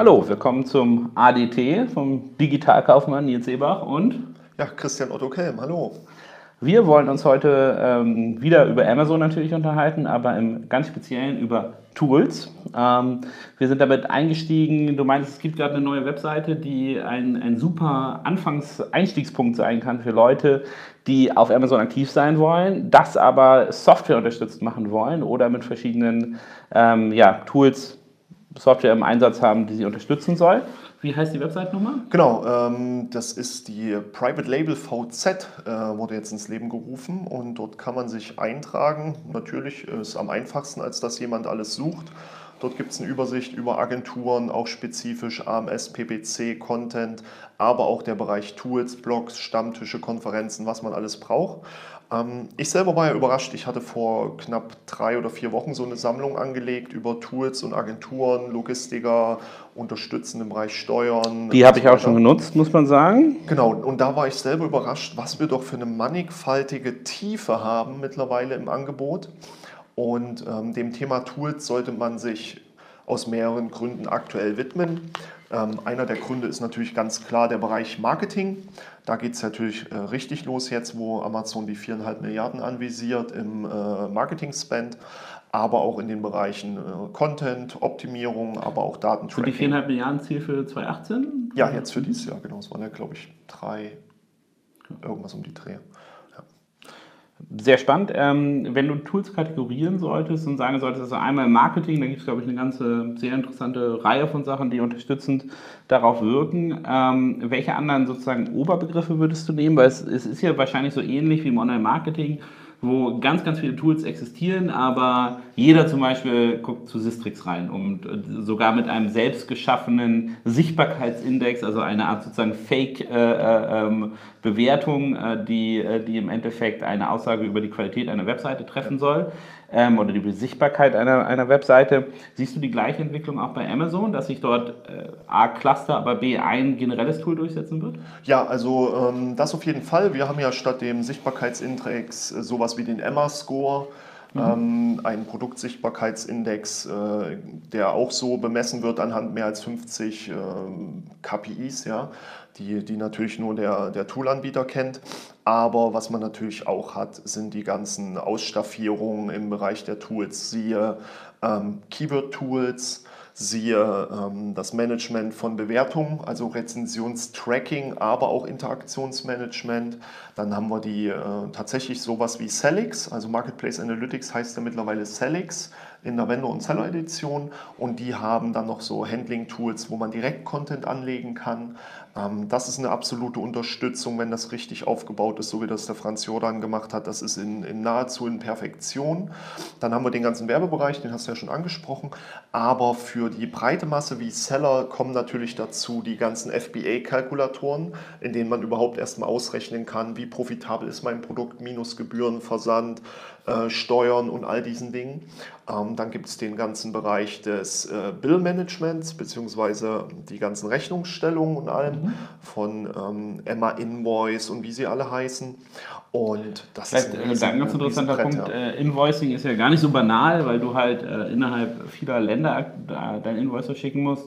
Hallo, willkommen zum ADT vom Digitalkaufmann Nils Ebach und ja, Christian Otto Kelm. Hallo. Wir wollen uns heute ähm, wieder über Amazon natürlich unterhalten, aber im ganz Speziellen über Tools. Ähm, wir sind damit eingestiegen. Du meinst, es gibt gerade eine neue Webseite, die ein, ein super Anfangs-Einstiegspunkt sein kann für Leute, die auf Amazon aktiv sein wollen, das aber Software unterstützt machen wollen oder mit verschiedenen ähm, ja, Tools Software im Einsatz haben, die sie unterstützen soll. Wie heißt die Website-Nummer? Genau, ähm, das ist die Private Label VZ, äh, wurde jetzt ins Leben gerufen und dort kann man sich eintragen. Natürlich ist es am einfachsten, als dass jemand alles sucht. Dort gibt es eine Übersicht über Agenturen, auch spezifisch AMS, PPC, Content, aber auch der Bereich Tools, Blogs, Stammtische, Konferenzen, was man alles braucht. Ähm, ich selber war ja überrascht. Ich hatte vor knapp drei oder vier Wochen so eine Sammlung angelegt über Tools und Agenturen, Logistiker, unterstützen im Bereich Steuern. Die habe ich auch schon genutzt, muss man sagen. Genau, und da war ich selber überrascht, was wir doch für eine mannigfaltige Tiefe haben mittlerweile im Angebot. Und ähm, dem Thema Tools sollte man sich aus mehreren Gründen aktuell widmen. Ähm, einer der Gründe ist natürlich ganz klar der Bereich Marketing. Da geht es natürlich äh, richtig los jetzt, wo Amazon die 4,5 Milliarden anvisiert im äh, Marketing-Spend, aber auch in den Bereichen äh, Content, Optimierung, aber auch Datentracking. Und die 4,5 Milliarden Ziel für 2018? Ja, jetzt für dieses Jahr, genau. Es waren ja, glaube ich, drei, irgendwas um die Dreh sehr spannend. Ähm, wenn du Tools kategorieren solltest und sagen solltest, also einmal im Marketing, da gibt es, glaube ich, eine ganze sehr interessante Reihe von Sachen, die unterstützend darauf wirken. Ähm, welche anderen sozusagen Oberbegriffe würdest du nehmen? Weil es, es ist ja wahrscheinlich so ähnlich wie im Online-Marketing wo ganz, ganz viele Tools existieren, aber jeder zum Beispiel guckt zu Sistrix rein und äh, sogar mit einem selbst geschaffenen Sichtbarkeitsindex, also eine Art sozusagen Fake-Bewertung, äh, äh, die, äh, die im Endeffekt eine Aussage über die Qualität einer Webseite treffen soll ähm, oder die Sichtbarkeit einer, einer Webseite. Siehst du die gleiche Entwicklung auch bei Amazon, dass sich dort äh, A Cluster, aber B ein generelles Tool durchsetzen wird? Ja, also ähm, das auf jeden Fall. Wir haben ja statt dem Sichtbarkeitsindex äh, sowas wie den Emma-Score. Mhm. Ähm, ein Produktsichtbarkeitsindex, äh, der auch so bemessen wird anhand mehr als 50 äh, KPIs, ja, die, die natürlich nur der, der Toolanbieter kennt. Aber was man natürlich auch hat, sind die ganzen Ausstaffierungen im Bereich der Tools, siehe ähm, Keyword-Tools, siehe ähm, das Management von Bewertungen, also Rezensionstracking, aber auch Interaktionsmanagement. Dann haben wir die äh, tatsächlich sowas wie Celix, also Marketplace Analytics heißt ja mittlerweile Celix in der Vendor- und Seller-Edition und die haben dann noch so Handling-Tools, wo man direkt Content anlegen kann. Ähm, das ist eine absolute Unterstützung, wenn das richtig aufgebaut ist, so wie das der Franz Jordan gemacht hat. Das ist in, in nahezu in Perfektion. Dann haben wir den ganzen Werbebereich, den hast du ja schon angesprochen. Aber für die breite Masse wie Seller kommen natürlich dazu die ganzen FBA-Kalkulatoren, in denen man überhaupt erstmal ausrechnen kann, wie profitabel ist mein Produkt, minus Gebühren, Versand, äh, Steuern und all diesen Dingen. Ähm, dann gibt es den ganzen Bereich des äh, Bill-Managements, beziehungsweise die ganzen Rechnungsstellungen und allem mhm. von ähm, Emma Invoice und wie sie alle heißen. Und das Vielleicht, ist ein, äh, ein ganz interessanter Punkt. Ja. Äh, Invoicing ist ja gar nicht so banal, weil du halt äh, innerhalb vieler Länder dein Invoice verschicken musst.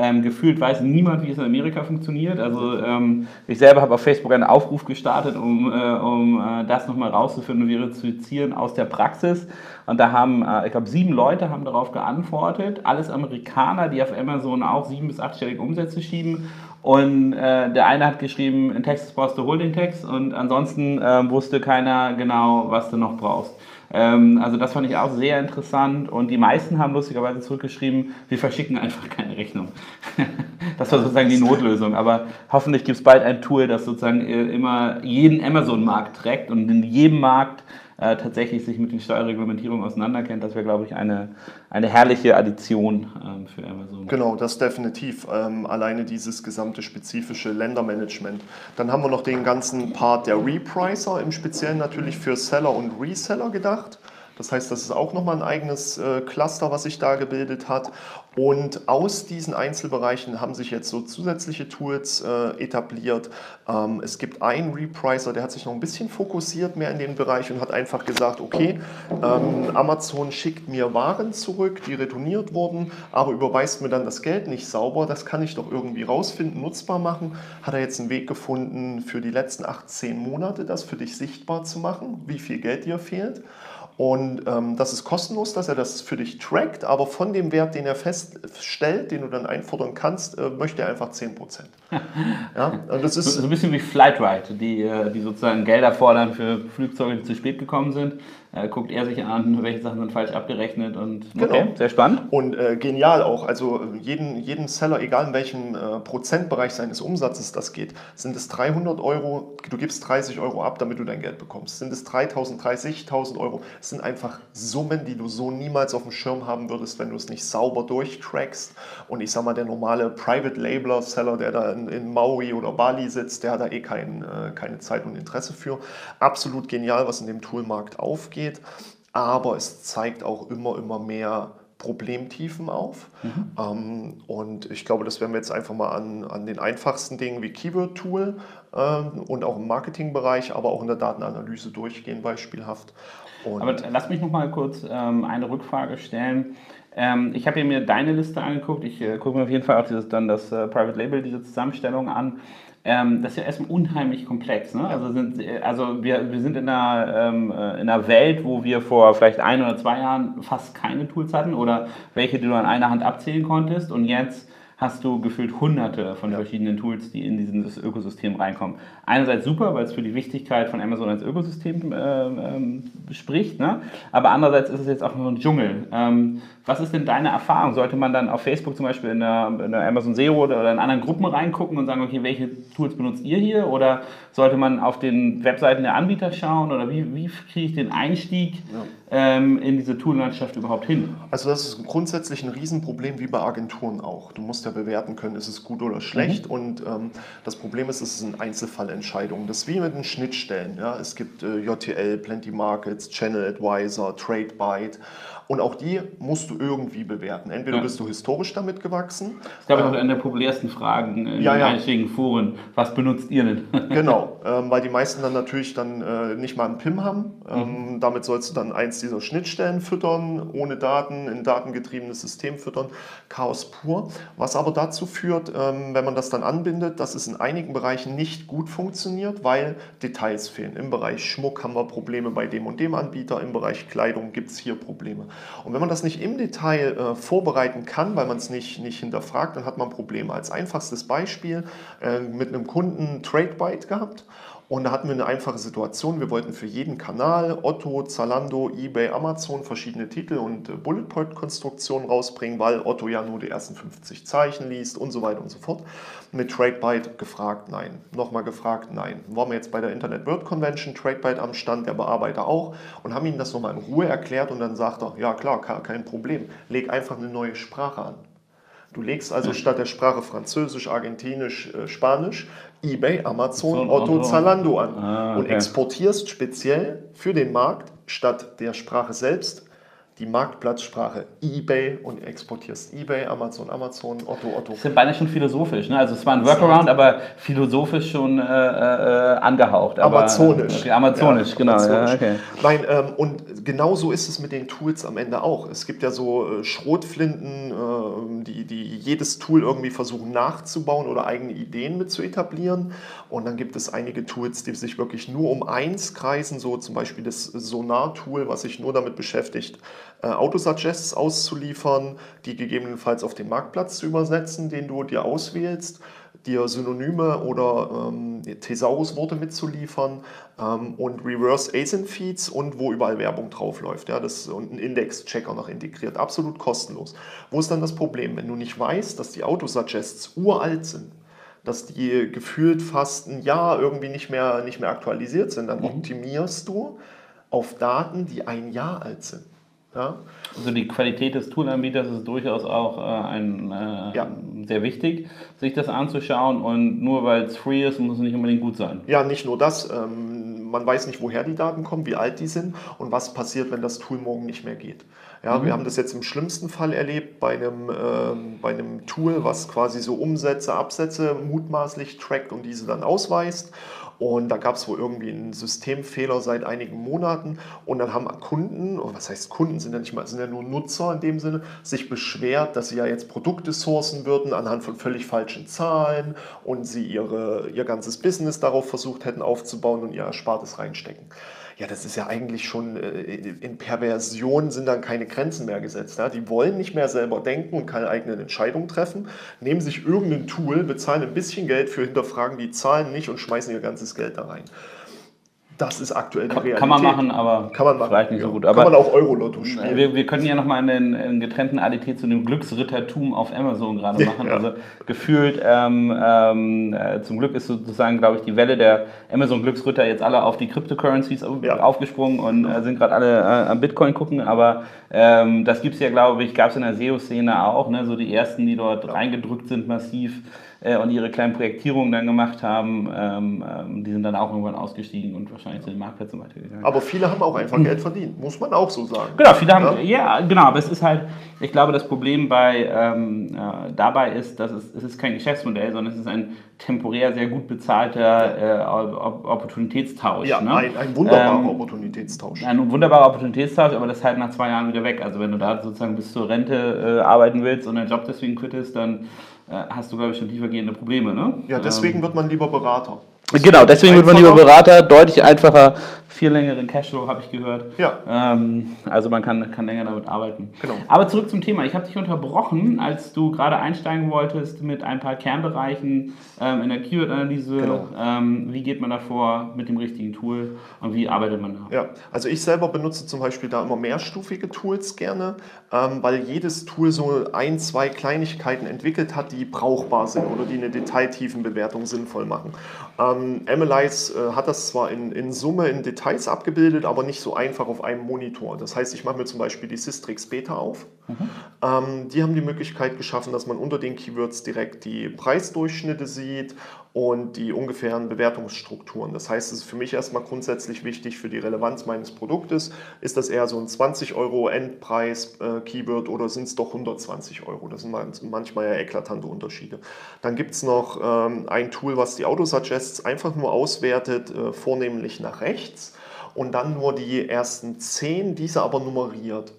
Ähm, gefühlt weiß niemand, wie es in Amerika funktioniert. Also ähm, ich selber habe auf Facebook einen Aufruf gestartet, um, äh, um äh, das nochmal rauszufinden und verifizieren aus der Praxis. Und da haben, äh, ich glaube, sieben Leute haben darauf geantwortet. Alles Amerikaner, die auf Amazon auch sieben- bis achtstellige Umsätze schieben. Und äh, der eine hat geschrieben, in Texas brauchst du Holding Text und ansonsten äh, wusste keiner genau, was du noch brauchst. Ähm, also das fand ich auch sehr interessant und die meisten haben lustigerweise zurückgeschrieben, wir verschicken einfach keine Rechnung. das war sozusagen die Notlösung, aber hoffentlich gibt es bald ein Tool, das sozusagen äh, immer jeden Amazon-Markt trägt und in jedem Markt äh, tatsächlich sich mit den Steuerreglementierungen auseinanderkennt, das wäre, glaube ich, eine, eine herrliche Addition ähm, für Amazon. Genau, das definitiv. Ähm, alleine dieses gesamte spezifische Ländermanagement. Dann haben wir noch den ganzen Part der Repricer, im Speziellen natürlich für Seller und Reseller gedacht. Das heißt, das ist auch nochmal ein eigenes äh, Cluster, was sich da gebildet hat. Und aus diesen Einzelbereichen haben sich jetzt so zusätzliche Tools äh, etabliert. Ähm, es gibt einen Repricer, der hat sich noch ein bisschen fokussiert mehr in den Bereich und hat einfach gesagt, okay, ähm, Amazon schickt mir Waren zurück, die retourniert wurden, aber überweist mir dann das Geld nicht sauber. Das kann ich doch irgendwie rausfinden, nutzbar machen. Hat er jetzt einen Weg gefunden, für die letzten 18 Monate das für dich sichtbar zu machen, wie viel Geld dir fehlt. Und ähm, das ist kostenlos, dass er das für dich trackt, aber von dem Wert, den er feststellt, den du dann einfordern kannst, äh, möchte er einfach 10%. ja, und das ist so, so ein bisschen wie Flightride, die, äh, die sozusagen Gelder fordern für Flugzeuge, die zu spät gekommen sind äh, guckt er sich an, welche Sachen sind falsch abgerechnet und okay, genau. sehr spannend. Und äh, genial auch, also jeden, jeden Seller, egal in welchem äh, Prozentbereich seines Umsatzes das geht, sind es 300 Euro, du gibst 30 Euro ab, damit du dein Geld bekommst. Sind es 3000, 30.000 Euro, das sind einfach Summen, die du so niemals auf dem Schirm haben würdest, wenn du es nicht sauber durchtrackst. Und ich sag mal, der normale Private Labeler Seller, der da in, in Maui oder Bali sitzt, der hat da eh kein, äh, keine Zeit und Interesse für. Absolut genial, was in dem Toolmarkt aufgeht geht, aber es zeigt auch immer, immer mehr Problemtiefen auf. Mhm. Ähm, und ich glaube, das werden wir jetzt einfach mal an, an den einfachsten Dingen wie Keyword-Tool ähm, und auch im Marketingbereich, aber auch in der Datenanalyse durchgehen, beispielhaft. Und aber lass mich noch mal kurz ähm, eine Rückfrage stellen. Ähm, ich habe mir deine Liste angeguckt. Ich äh, gucke mir auf jeden Fall auch dieses, dann das äh, Private Label, diese Zusammenstellung an. Ähm, das ist ja erstmal unheimlich komplex. Ne? Also, sind, also wir, wir sind in einer, ähm, äh, in einer Welt, wo wir vor vielleicht ein oder zwei Jahren fast keine Tools hatten oder welche, die du an einer Hand abzählen konntest. Und jetzt hast du gefühlt hunderte von verschiedenen Tools, die in dieses Ökosystem reinkommen. Einerseits super, weil es für die Wichtigkeit von Amazon als Ökosystem äh, ähm, spricht, ne? aber andererseits ist es jetzt auch noch ein Dschungel. Ähm, was ist denn deine Erfahrung? Sollte man dann auf Facebook zum Beispiel in der, in der Amazon SEO oder in anderen Gruppen reingucken und sagen, okay, welche Tools benutzt ihr hier? Oder sollte man auf den Webseiten der Anbieter schauen? Oder wie, wie kriege ich den Einstieg ja. ähm, in diese Toollandschaft überhaupt hin? Also das ist grundsätzlich ein Riesenproblem wie bei Agenturen auch. Du musst ja bewerten können, ist es gut oder schlecht. Mhm. Und ähm, das Problem ist, es sind Einzelfallentscheidungen. Das ist wie mit den Schnittstellen. Ja? Es gibt äh, JTL, Plenty Markets, Channel Advisor, TradeByte. Und auch die musst du irgendwie bewerten. Entweder ja. bist du historisch damit gewachsen. Das ist, glaube ich, auch eine der populärsten Fragen in ja, den ja. Foren. Was benutzt ihr denn? genau, ähm, weil die meisten dann natürlich dann äh, nicht mal einen PIM haben. Ähm, mhm. Damit sollst du dann eins dieser Schnittstellen füttern, ohne Daten, ein datengetriebenes System füttern. Chaos pur. Was aber dazu führt, ähm, wenn man das dann anbindet, dass es in einigen Bereichen nicht gut funktioniert, weil Details fehlen. Im Bereich Schmuck haben wir Probleme bei dem und dem Anbieter, im Bereich Kleidung gibt es hier Probleme. Und wenn man das nicht im Detail äh, vorbereiten kann, weil man es nicht, nicht hinterfragt, dann hat man Probleme. Als einfachstes Beispiel äh, mit einem Kunden TradeByte gehabt und da hatten wir eine einfache Situation. Wir wollten für jeden Kanal, Otto, Zalando, eBay, Amazon, verschiedene Titel und äh, Bullet Point Konstruktionen rausbringen, weil Otto ja nur die ersten 50 Zeichen liest und so weiter und so fort. Mit TradeByte gefragt, nein. Nochmal gefragt, nein. Waren wir jetzt bei der Internet World Convention, TradeByte am Stand, der Bearbeiter auch und haben ihm das nochmal in Ruhe erklärt und dann sagt er, ja klar, kein Problem. Leg einfach eine neue Sprache an. Du legst also statt der Sprache Französisch, Argentinisch, äh, Spanisch eBay, Amazon, Otto, Zalando an ah, okay. und exportierst speziell für den Markt statt der Sprache selbst die Marktplatzsprache eBay und exportierst eBay, Amazon, Amazon, Otto, Otto. Das ist ja beinahe schon philosophisch. Ne? Also es war ein Workaround, aber philosophisch schon äh, äh, angehaucht. Aber, Amazonisch. Okay, Amazonisch, ja, genau. Amazonisch. Ja, okay. Nein, ähm, und genauso ist es mit den Tools am Ende auch. Es gibt ja so äh, Schrotflinten, äh, die, die jedes Tool irgendwie versuchen nachzubauen oder eigene Ideen mit zu etablieren. Und dann gibt es einige Tools, die sich wirklich nur um eins kreisen, so zum Beispiel das Sonar-Tool, was sich nur damit beschäftigt, äh, Autosuggests auszuliefern, die gegebenenfalls auf den Marktplatz zu übersetzen, den du dir auswählst, dir Synonyme oder ähm, Thesaurusworte mitzuliefern ähm, und Reverse ASIN Feeds und wo überall Werbung draufläuft. Ja, das, und ein Index-Checker noch integriert. Absolut kostenlos. Wo ist dann das Problem? Wenn du nicht weißt, dass die Autosuggests uralt sind, dass die gefühlt fast ein Jahr irgendwie nicht mehr, nicht mehr aktualisiert sind, dann mhm. optimierst du auf Daten, die ein Jahr alt sind. Ja? Also die Qualität des Toolanbieters ist durchaus auch äh, ein, äh, ja. sehr wichtig, sich das anzuschauen und nur weil es free ist, muss es nicht unbedingt gut sein. Ja, nicht nur das. Ähm, man weiß nicht, woher die Daten kommen, wie alt die sind und was passiert, wenn das Tool morgen nicht mehr geht. Ja, mhm. Wir haben das jetzt im schlimmsten Fall erlebt bei einem, äh, bei einem Tool, was quasi so Umsätze, Absätze mutmaßlich trackt und diese dann ausweist. Und da gab es wohl irgendwie einen Systemfehler seit einigen Monaten. Und dann haben Kunden, oder was heißt Kunden, sind ja nicht mal, sind ja nur Nutzer in dem Sinne, sich beschwert, dass sie ja jetzt Produkte sourcen würden anhand von völlig falschen Zahlen und sie ihre, ihr ganzes Business darauf versucht hätten aufzubauen und ihr Erspartes reinstecken ja, das ist ja eigentlich schon, äh, in Perversion sind dann keine Grenzen mehr gesetzt. Ja? Die wollen nicht mehr selber denken und keine eigenen Entscheidungen treffen, nehmen sich irgendein Tool, bezahlen ein bisschen Geld für, hinterfragen die Zahlen nicht und schmeißen ihr ganzes Geld da rein. Das ist aktuell die kann, Realität. Kann man machen, aber kann man machen, vielleicht nicht so gut. Aber kann man auch Euro-Lotto spielen. Wir, wir können ja nochmal einen, einen getrennten ADT zu dem Glücksrittertum auf Amazon gerade machen. Ja. Also gefühlt, ähm, ähm, äh, zum Glück ist sozusagen, glaube ich, die Welle der Amazon-Glücksritter jetzt alle auf die Cryptocurrencies ja. aufgesprungen und äh, sind gerade alle äh, am Bitcoin gucken. Aber ähm, das gibt es ja, glaube ich, gab es in der SEO-Szene auch. Ne? So die ersten, die dort ja. reingedrückt sind massiv äh, und ihre kleinen Projektierungen dann gemacht haben, ähm, ähm, die sind dann auch irgendwann ausgestiegen und wahrscheinlich zu den Marktplätzen weitergegangen. Aber viele haben auch einfach Geld verdient, muss man auch so sagen. Genau, viele haben, ja, ja genau, aber es ist halt, ich glaube, das Problem bei, ähm, äh, dabei ist, dass es, es ist kein Geschäftsmodell, sondern es ist ein temporär sehr gut bezahlter äh, Opportunitätstausch. Ja, ne? ein, ein, wunderbarer ähm, Opportunitätstausch. Ein wunderbarer Opportunitätstausch, aber das ist halt nach zwei Jahren wieder weg. Also wenn du da sozusagen bis zur Rente äh, arbeiten willst und deinen Job deswegen quittest, dann hast du, glaube ich, schon tiefergehende Probleme. Ne? Ja, deswegen ähm, wird man lieber Berater. Genau, deswegen wird man lieber Berater, deutlich einfacher, viel längeren Cashflow, habe ich gehört. Ja. Ähm, also man kann, kann länger damit arbeiten. Genau. Aber zurück zum Thema. Ich habe dich unterbrochen, als du gerade einsteigen wolltest mit ein paar Kernbereichen ähm, in der Keyword-Analyse. Genau. Ähm, wie geht man davor mit dem richtigen Tool und wie arbeitet man da? Ja, also ich selber benutze zum Beispiel da immer mehrstufige Tools gerne, ähm, weil jedes Tool so ein, zwei Kleinigkeiten entwickelt hat, die brauchbar sind oder die eine detailtiefen Bewertung sinnvoll machen. Ähm, Analyze äh, hat das zwar in, in Summe in Details abgebildet, aber nicht so einfach auf einem Monitor. Das heißt, ich mache mir zum Beispiel die Systrix Beta auf. Mhm. Ähm, die haben die Möglichkeit geschaffen, dass man unter den Keywords direkt die Preisdurchschnitte sieht und die ungefähren Bewertungsstrukturen. Das heißt, es ist für mich erstmal grundsätzlich wichtig für die Relevanz meines Produktes. Ist das eher so ein 20 Euro Endpreis-Keyword äh, oder sind es doch 120 Euro? Das sind manchmal ja eklatante Unterschiede. Dann gibt es noch ähm, ein Tool, was die Autosuggests einfach nur auswertet, äh, vornehmlich nach rechts und dann nur die ersten 10, diese aber nummeriert.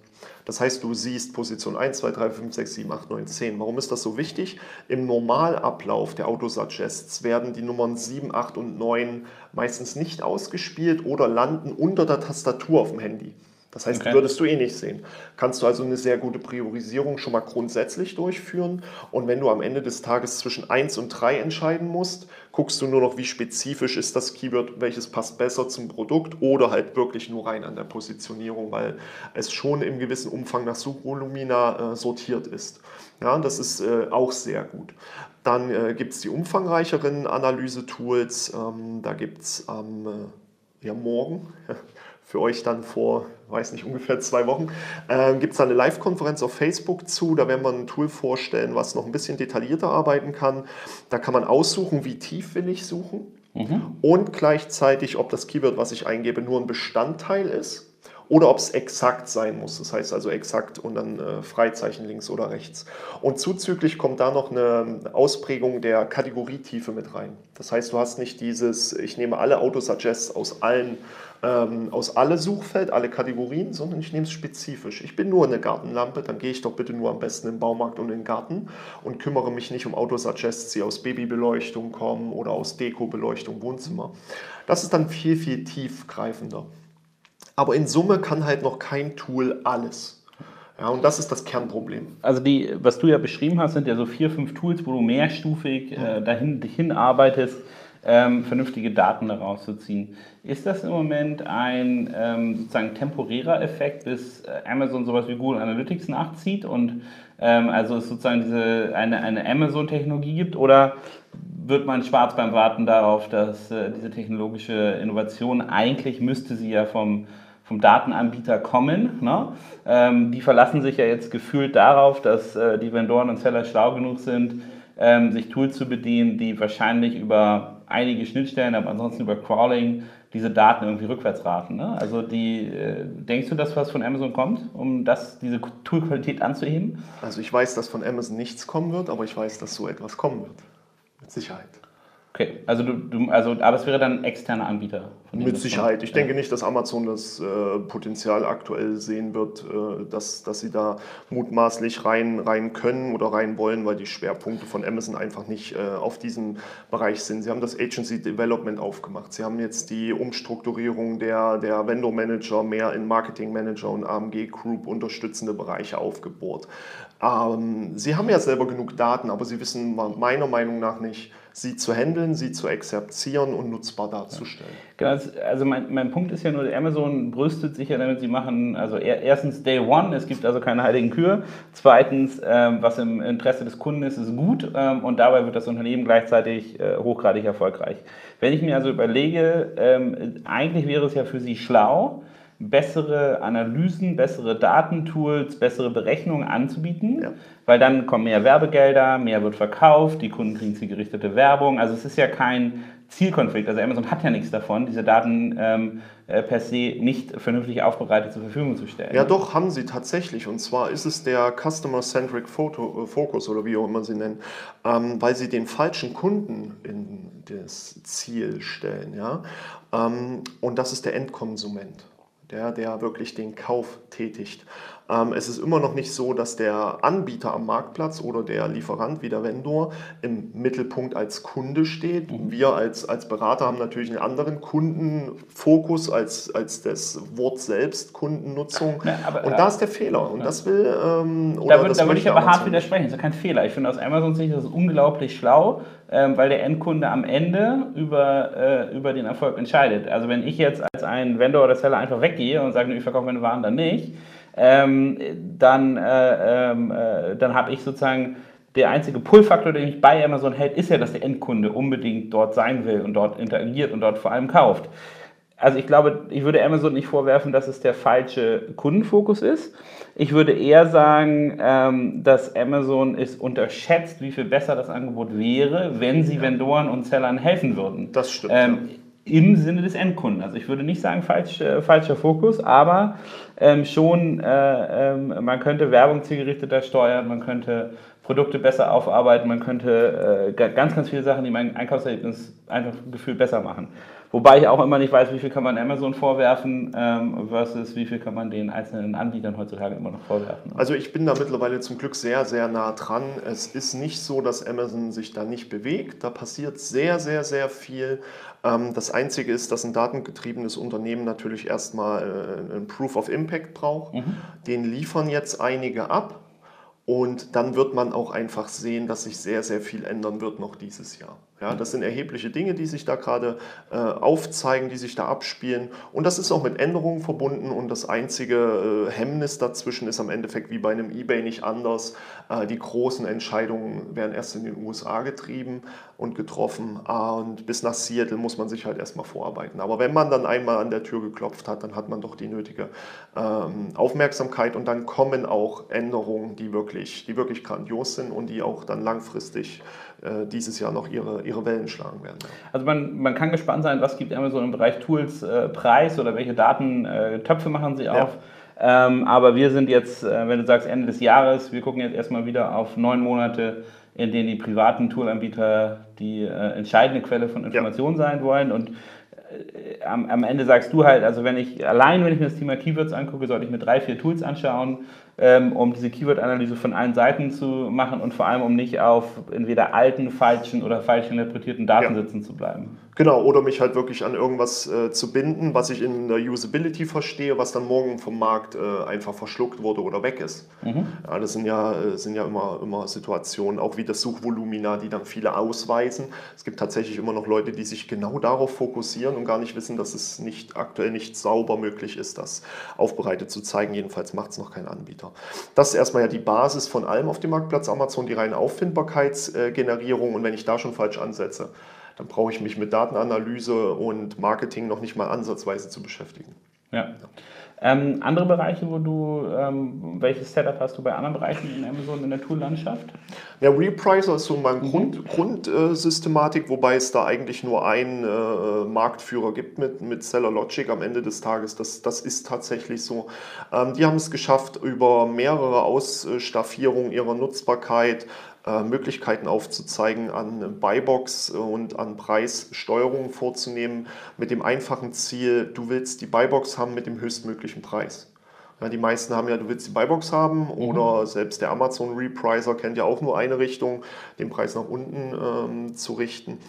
Das heißt, du siehst Position 1, 2, 3, 5, 6, 7, 8, 9, 10. Warum ist das so wichtig? Im Normalablauf der Autosuggests werden die Nummern 7, 8 und 9 meistens nicht ausgespielt oder landen unter der Tastatur auf dem Handy. Das heißt, okay. würdest du eh nicht sehen. Kannst du also eine sehr gute Priorisierung schon mal grundsätzlich durchführen. Und wenn du am Ende des Tages zwischen 1 und 3 entscheiden musst, guckst du nur noch, wie spezifisch ist das Keyword, welches passt besser zum Produkt oder halt wirklich nur rein an der Positionierung, weil es schon im gewissen Umfang nach Suchvolumina äh, sortiert ist. Ja, das ist äh, auch sehr gut. Dann äh, gibt es die umfangreicheren Analyse-Tools. Ähm, da gibt es am äh, ja, morgen für euch dann vor, weiß nicht, ungefähr zwei Wochen, äh, gibt es da eine Live-Konferenz auf Facebook zu. Da werden wir ein Tool vorstellen, was noch ein bisschen detaillierter arbeiten kann. Da kann man aussuchen, wie tief will ich suchen mhm. und gleichzeitig, ob das Keyword, was ich eingebe, nur ein Bestandteil ist oder ob es exakt sein muss. Das heißt also exakt und dann äh, Freizeichen links oder rechts. Und zuzüglich kommt da noch eine Ausprägung der Kategorietiefe mit rein. Das heißt, du hast nicht dieses, ich nehme alle Autosuggests aus allen ähm, aus alle Suchfeld, alle Kategorien, sondern ich nehme es spezifisch. Ich bin nur eine Gartenlampe, dann gehe ich doch bitte nur am besten im Baumarkt und in den Garten und kümmere mich nicht um Autosuggests, die aus Babybeleuchtung kommen oder aus Dekobeleuchtung, Wohnzimmer. Das ist dann viel, viel tiefgreifender. Aber in Summe kann halt noch kein Tool alles. Ja, und das ist das Kernproblem. Also die, was du ja beschrieben hast, sind ja so vier, fünf Tools, wo du mehrstufig äh, dahin hinarbeitest, ähm, vernünftige Daten daraus zu ziehen. Ist das im Moment ein ähm, sozusagen temporärer Effekt, bis äh, Amazon sowas wie Google Analytics nachzieht und ähm, also es sozusagen diese, eine, eine Amazon-Technologie gibt oder wird man schwarz beim Warten darauf, dass äh, diese technologische Innovation eigentlich müsste sie ja vom vom Datenanbieter kommen. Ne? Ähm, die verlassen sich ja jetzt gefühlt darauf, dass äh, die Vendoren und Seller schlau genug sind, ähm, sich Tools zu bedienen, die wahrscheinlich über einige Schnittstellen, aber ansonsten über Crawling diese Daten irgendwie rückwärts raten. Ne? Also die, äh, denkst du, dass was von Amazon kommt, um das, diese Toolqualität anzuheben? Also ich weiß, dass von Amazon nichts kommen wird, aber ich weiß, dass so etwas kommen wird. Mit Sicherheit. Okay, also du, du, also, aber es wäre dann ein externer Anbieter. Mit Sicherheit. Ich ja. denke nicht, dass Amazon das äh, Potenzial aktuell sehen wird, äh, dass, dass sie da mutmaßlich rein, rein können oder rein wollen, weil die Schwerpunkte von Amazon einfach nicht äh, auf diesem Bereich sind. Sie haben das Agency Development aufgemacht. Sie haben jetzt die Umstrukturierung der, der Vendor Manager mehr in Marketing Manager und AMG Group unterstützende Bereiche aufgebohrt. Ähm, sie haben ja selber genug Daten, aber sie wissen meiner Meinung nach nicht, sie zu handeln, sie zu exerzieren und nutzbar darzustellen. Genau, also mein, mein Punkt ist ja nur, Amazon brüstet sich ja damit, sie machen, also erstens Day One, es gibt also keine heiligen Kühe. Zweitens, ähm, was im Interesse des Kunden ist, ist gut ähm, und dabei wird das Unternehmen gleichzeitig äh, hochgradig erfolgreich. Wenn ich mir also überlege, ähm, eigentlich wäre es ja für sie schlau, bessere Analysen, bessere Datentools, bessere Berechnungen anzubieten, ja. weil dann kommen mehr Werbegelder, mehr wird verkauft, die Kunden kriegen zielgerichtete Werbung. Also es ist ja kein Zielkonflikt. Also Amazon hat ja nichts davon, diese Daten ähm, äh, per se nicht vernünftig aufbereitet zur Verfügung zu stellen. Ja, doch, haben sie tatsächlich. Und zwar ist es der Customer-Centric äh, Focus oder wie auch immer sie nennen, ähm, weil sie den falschen Kunden in das Ziel stellen. Ja? Ähm, und das ist der Endkonsument der, der wirklich den Kauf tätigt. Ähm, es ist immer noch nicht so, dass der Anbieter am Marktplatz oder der Lieferant wie der Vendor im Mittelpunkt als Kunde steht. Mhm. Wir als, als Berater haben natürlich einen anderen Kundenfokus als, als das Wort selbst, Kundennutzung. Ja, aber, und da ist der Fehler. Und ja. das will. Ähm, oder da, würde, da würde ich aber hart widersprechen. Das ist kein Fehler. Ich finde aus Amazon Sicht das unglaublich schlau, weil der Endkunde am Ende über, äh, über den Erfolg entscheidet. Also wenn ich jetzt als ein Vendor oder Seller einfach weggehe und sage, ich verkaufe meine Waren dann nicht, ähm, dann, äh, ähm, äh, dann habe ich sozusagen der einzige Pull-Faktor, den mich bei Amazon hält, ist ja, dass der Endkunde unbedingt dort sein will und dort interagiert und dort vor allem kauft. Also ich glaube, ich würde Amazon nicht vorwerfen, dass es der falsche Kundenfokus ist. Ich würde eher sagen, ähm, dass Amazon es unterschätzt, wie viel besser das Angebot wäre, wenn sie Vendoren und Sellern helfen würden. Das stimmt. Ähm, im Sinne des Endkunden. Also ich würde nicht sagen falsch, äh, falscher Fokus, aber ähm, schon, äh, ähm, man könnte Werbung zielgerichteter steuern, man könnte Produkte besser aufarbeiten, man könnte äh, ganz, ganz viele Sachen, die mein Einkaufserlebnis einfach gefühlt besser machen. Wobei ich auch immer nicht weiß, wie viel kann man Amazon vorwerfen ähm, versus wie viel kann man den einzelnen Anbietern heutzutage immer noch vorwerfen. Also ich bin da mittlerweile zum Glück sehr, sehr nah dran. Es ist nicht so, dass Amazon sich da nicht bewegt. Da passiert sehr, sehr, sehr viel. Ähm, das Einzige ist, dass ein datengetriebenes Unternehmen natürlich erstmal äh, ein Proof of Impact braucht. Mhm. Den liefern jetzt einige ab. Und dann wird man auch einfach sehen, dass sich sehr, sehr viel ändern wird noch dieses Jahr. Ja, das sind erhebliche Dinge, die sich da gerade äh, aufzeigen, die sich da abspielen. Und das ist auch mit Änderungen verbunden. Und das einzige äh, Hemmnis dazwischen ist am Endeffekt wie bei einem eBay nicht anders. Äh, die großen Entscheidungen werden erst in den USA getrieben und getroffen. Ah, und bis nach Seattle muss man sich halt erstmal vorarbeiten. Aber wenn man dann einmal an der Tür geklopft hat, dann hat man doch die nötige ähm, Aufmerksamkeit. Und dann kommen auch Änderungen, die wirklich, die wirklich grandios sind und die auch dann langfristig äh, dieses Jahr noch ihre, ihre Wellen schlagen werden. Also man, man kann gespannt sein, was gibt Amazon im Bereich Tools äh, preis oder welche Datentöpfe äh, machen sie auf. Ja. Ähm, aber wir sind jetzt, äh, wenn du sagst Ende des Jahres, wir gucken jetzt erstmal wieder auf neun Monate, in denen die privaten Toolanbieter die äh, entscheidende Quelle von Informationen ja. sein wollen. Und äh, am, am, Ende sagst du halt, also wenn ich allein, wenn ich mir das Thema Keywords angucke, sollte ich mir drei, vier Tools anschauen, ähm, um diese Keyword-Analyse von allen Seiten zu machen und vor allem um nicht auf entweder alten, falschen oder falsch interpretierten Daten ja. sitzen zu bleiben. Genau, oder mich halt wirklich an irgendwas äh, zu binden, was ich in der Usability verstehe, was dann morgen vom Markt äh, einfach verschluckt wurde oder weg ist. Mhm. Ja, das sind ja, äh, sind ja immer, immer Situationen, auch wie das Suchvolumina, die dann viele ausweisen. Es gibt tatsächlich immer noch Leute, die sich genau darauf fokussieren und gar nicht wissen, dass es nicht aktuell nicht sauber möglich ist, das aufbereitet zu zeigen. Jedenfalls macht es noch kein Anbieter. Das ist erstmal ja die Basis von allem auf dem Marktplatz Amazon, die reine Auffindbarkeitsgenerierung. Und wenn ich da schon falsch ansetze, dann brauche ich mich mit Datenanalyse und Marketing noch nicht mal ansatzweise zu beschäftigen. Ja. Ähm, andere Bereiche, wo du, ähm, welches Setup hast du bei anderen Bereichen in Amazon in der Tool-Landschaft? Der Repricer ist so meine mhm. Grund, Grundsystematik, äh, wobei es da eigentlich nur einen äh, Marktführer gibt mit, mit Seller Logic am Ende des Tages. Das, das ist tatsächlich so. Ähm, die haben es geschafft, über mehrere Ausstaffierungen ihrer Nutzbarkeit Möglichkeiten aufzuzeigen, an Buybox und an Preissteuerung vorzunehmen, mit dem einfachen Ziel, du willst die Buybox haben mit dem höchstmöglichen Preis. Ja, die meisten haben ja, du willst die Buybox haben mhm. oder selbst der Amazon Repricer kennt ja auch nur eine Richtung, den Preis nach unten ähm, zu richten.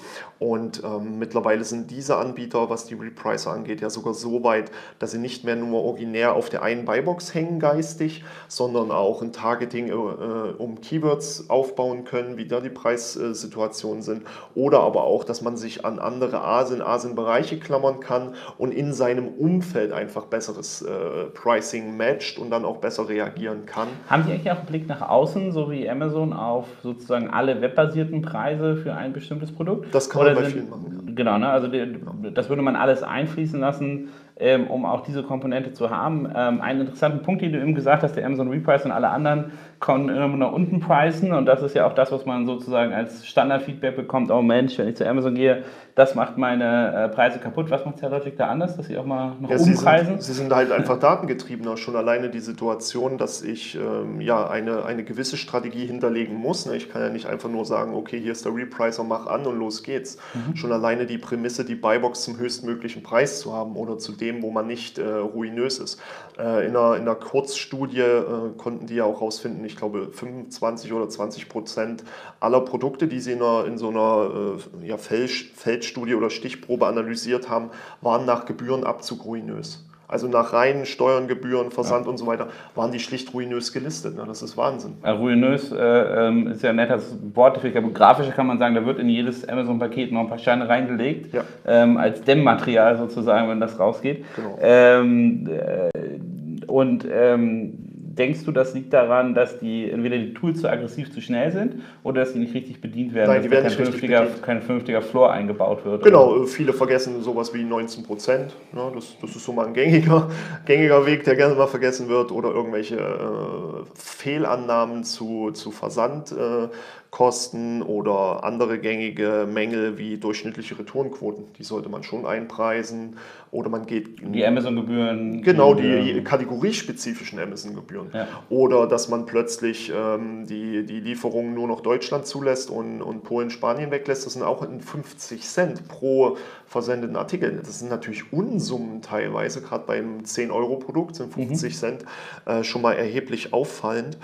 Und ähm, mittlerweile sind diese Anbieter, was die Repricer angeht, ja sogar so weit, dass sie nicht mehr nur originär auf der einen Buybox hängen geistig, sondern auch ein Targeting äh, um Keywords aufbauen können, wie da die Preissituationen sind. Oder aber auch, dass man sich an andere Asien, Asien-Bereiche klammern kann und in seinem Umfeld einfach besseres äh, Pricing matcht und dann auch besser reagieren kann. Haben Sie eigentlich auch einen Blick nach außen, so wie Amazon, auf sozusagen alle webbasierten Preise für ein bestimmtes Produkt? Das kann Oder man bei vielen machen. Ja. Genau, ne? also die, das würde man alles einfließen lassen ähm, um auch diese Komponente zu haben. Ähm, einen interessanten Punkt, den du eben gesagt hast, der Amazon Reprice und alle anderen können immer nach unten preisen und das ist ja auch das, was man sozusagen als Standardfeedback bekommt. Oh Mensch, wenn ich zu Amazon gehe, das macht meine äh, Preise kaputt. Was macht Logic da anders, dass sie auch mal noch ja? Sie sind, sie sind halt einfach datengetriebener. Schon alleine die Situation, dass ich ähm, ja eine, eine gewisse Strategie hinterlegen muss. Ne? Ich kann ja nicht einfach nur sagen, okay, hier ist der Repricer, mach an und los geht's. Mhm. Schon alleine die Prämisse, die Buybox zum höchstmöglichen Preis zu haben oder zu dem dem, wo man nicht äh, ruinös ist. Äh, in, einer, in einer Kurzstudie äh, konnten die ja auch herausfinden, ich glaube 25 oder 20 Prozent aller Produkte, die sie in, einer, in so einer äh, ja, Feldstudie oder Stichprobe analysiert haben, waren nach Gebührenabzug ruinös. Also nach reinen Steuern, Gebühren, Versand ja. und so weiter, waren die schlicht ruinös gelistet. Ne? Das ist Wahnsinn. Ja, ruinös äh, ähm, ist ja ein nettes Wort. Ich glaube, grafischer kann man sagen, da wird in jedes Amazon-Paket noch ein paar Steine reingelegt, ja. ähm, als Dämmmaterial sozusagen, wenn das rausgeht. Genau. Ähm, äh, und ähm, denkst du, das liegt daran, dass die entweder die Tools zu aggressiv zu schnell sind oder dass die nicht richtig bedient werden, Nein, die werden kein, vernünftiger, kein vernünftiger Floor eingebaut wird? Genau, oder? viele vergessen sowas wie 19 Prozent. Ja, das, das ist so mal ein gängiger, gängiger Weg, der gerne mal vergessen wird oder irgendwelche äh, Fehlannahmen zu, zu Versand. Äh, Kosten oder andere gängige Mängel wie durchschnittliche Retourenquoten. Die sollte man schon einpreisen. Oder man geht. Die Amazon-Gebühren. Genau, die kategoriespezifischen Amazon-Gebühren. Ja. Oder dass man plötzlich ähm, die, die Lieferungen nur noch Deutschland zulässt und, und Polen, Spanien weglässt. Das sind auch 50 Cent pro versendeten Artikel. Das sind natürlich Unsummen teilweise, gerade bei einem 10-Euro-Produkt sind 50 mhm. Cent äh, schon mal erheblich auffallend.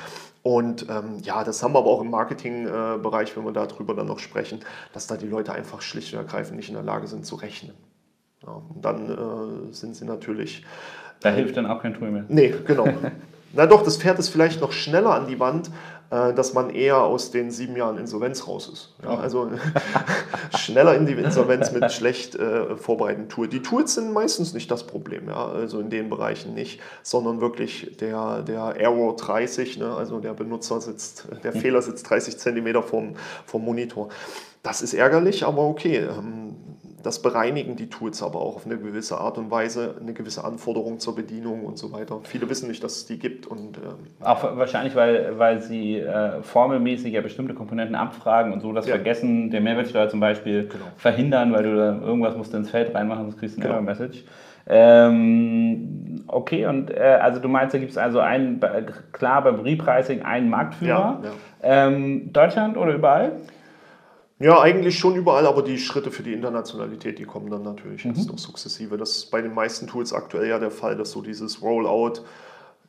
Und ähm, ja, das haben wir aber auch im Marketingbereich, äh, wenn wir darüber dann noch sprechen, dass da die Leute einfach schlicht und ergreifend nicht in der Lage sind zu rechnen. Ja, und dann äh, sind sie natürlich. Da hilft dann auch kein Tool mehr. Nee, genau. Na doch, das Pferd ist vielleicht noch schneller an die Wand, dass man eher aus den sieben Jahren Insolvenz raus ist. Ja, also schneller in die Insolvenz mit schlecht äh, vorbereiteten Tools. Die Tools sind meistens nicht das Problem, ja, also in den Bereichen nicht, sondern wirklich der, der Error 30, ne, also der Benutzer sitzt, der Fehler sitzt 30 Zentimeter vom, vom Monitor. Das ist ärgerlich, aber okay. Ähm, das bereinigen die Tools aber auch auf eine gewisse Art und Weise, eine gewisse Anforderung zur Bedienung und so weiter. Viele wissen nicht, dass es die gibt. Und, ähm, auch wahrscheinlich, weil, weil sie äh, formelmäßig ja bestimmte Komponenten abfragen und so das ja. Vergessen der Mehrwertsteuer zum Beispiel genau. verhindern, weil du da irgendwas musst du ins Feld reinmachen, sonst kriegst du eine genau. Error-Message. Ähm, okay, und äh, also du meinst, da gibt es also einen, klar beim Repricing einen Marktführer. Ja, ja. Ähm, Deutschland oder überall? Ja, eigentlich schon überall, aber die Schritte für die Internationalität, die kommen dann natürlich mhm. jetzt noch sukzessive. Das ist bei den meisten Tools aktuell ja der Fall, dass so dieses Rollout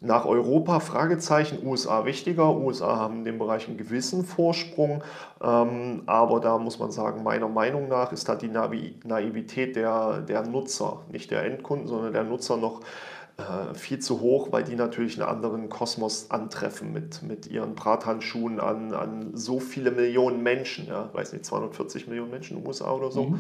nach Europa, Fragezeichen, USA wichtiger. USA haben in dem Bereich einen gewissen Vorsprung, ähm, aber da muss man sagen, meiner Meinung nach ist da die Naivität der, der Nutzer, nicht der Endkunden, sondern der Nutzer noch äh, viel zu hoch, weil die natürlich einen anderen Kosmos antreffen mit, mit ihren Brathandschuhen an, an so viele Millionen Menschen, ja, weiß nicht, 240 Millionen Menschen in den USA oder so. Mhm.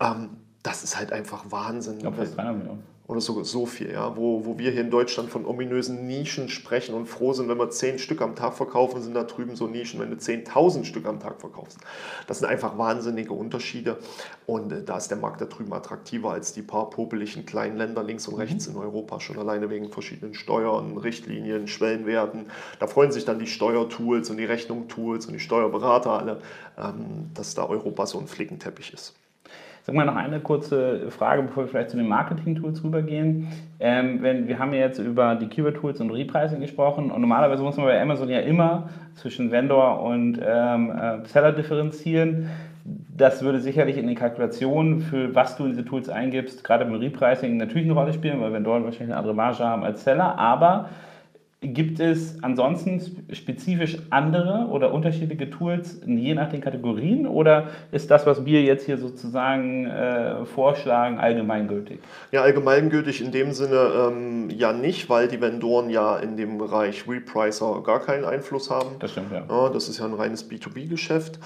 Ähm, das ist halt einfach Wahnsinn. Ich glaube, fast 300 Millionen. Oder so, so viel, ja, wo, wo wir hier in Deutschland von ominösen Nischen sprechen und froh sind, wenn wir 10 Stück am Tag verkaufen, sind da drüben so Nischen, wenn du 10.000 Stück am Tag verkaufst. Das sind einfach wahnsinnige Unterschiede und äh, da ist der Markt da drüben attraktiver als die paar popeligen kleinen Länder links und mhm. rechts in Europa, schon alleine wegen verschiedenen Steuern, Richtlinien, Schwellenwerten. Da freuen sich dann die Steuertools und die Rechnungtools und die Steuerberater alle, ähm, dass da Europa so ein Flickenteppich ist. Sag mal noch eine kurze Frage, bevor wir vielleicht zu den Marketing-Tools rübergehen. Ähm, wenn, wir haben ja jetzt über die Keyword-Tools und Repricing gesprochen und normalerweise muss man bei Amazon ja immer zwischen Vendor und ähm, äh, Seller differenzieren. Das würde sicherlich in den Kalkulationen, für was du in diese Tools eingibst, gerade beim Repricing natürlich eine Rolle spielen, weil Vendoren wahrscheinlich eine andere Marge haben als Seller, aber Gibt es ansonsten spezifisch andere oder unterschiedliche Tools je nach den Kategorien oder ist das, was wir jetzt hier sozusagen äh, vorschlagen, allgemeingültig? Ja, allgemeingültig in dem Sinne ähm, ja nicht, weil die Vendoren ja in dem Bereich Repricer gar keinen Einfluss haben. Das stimmt, ja. ja das ist ja ein reines B2B-Geschäft.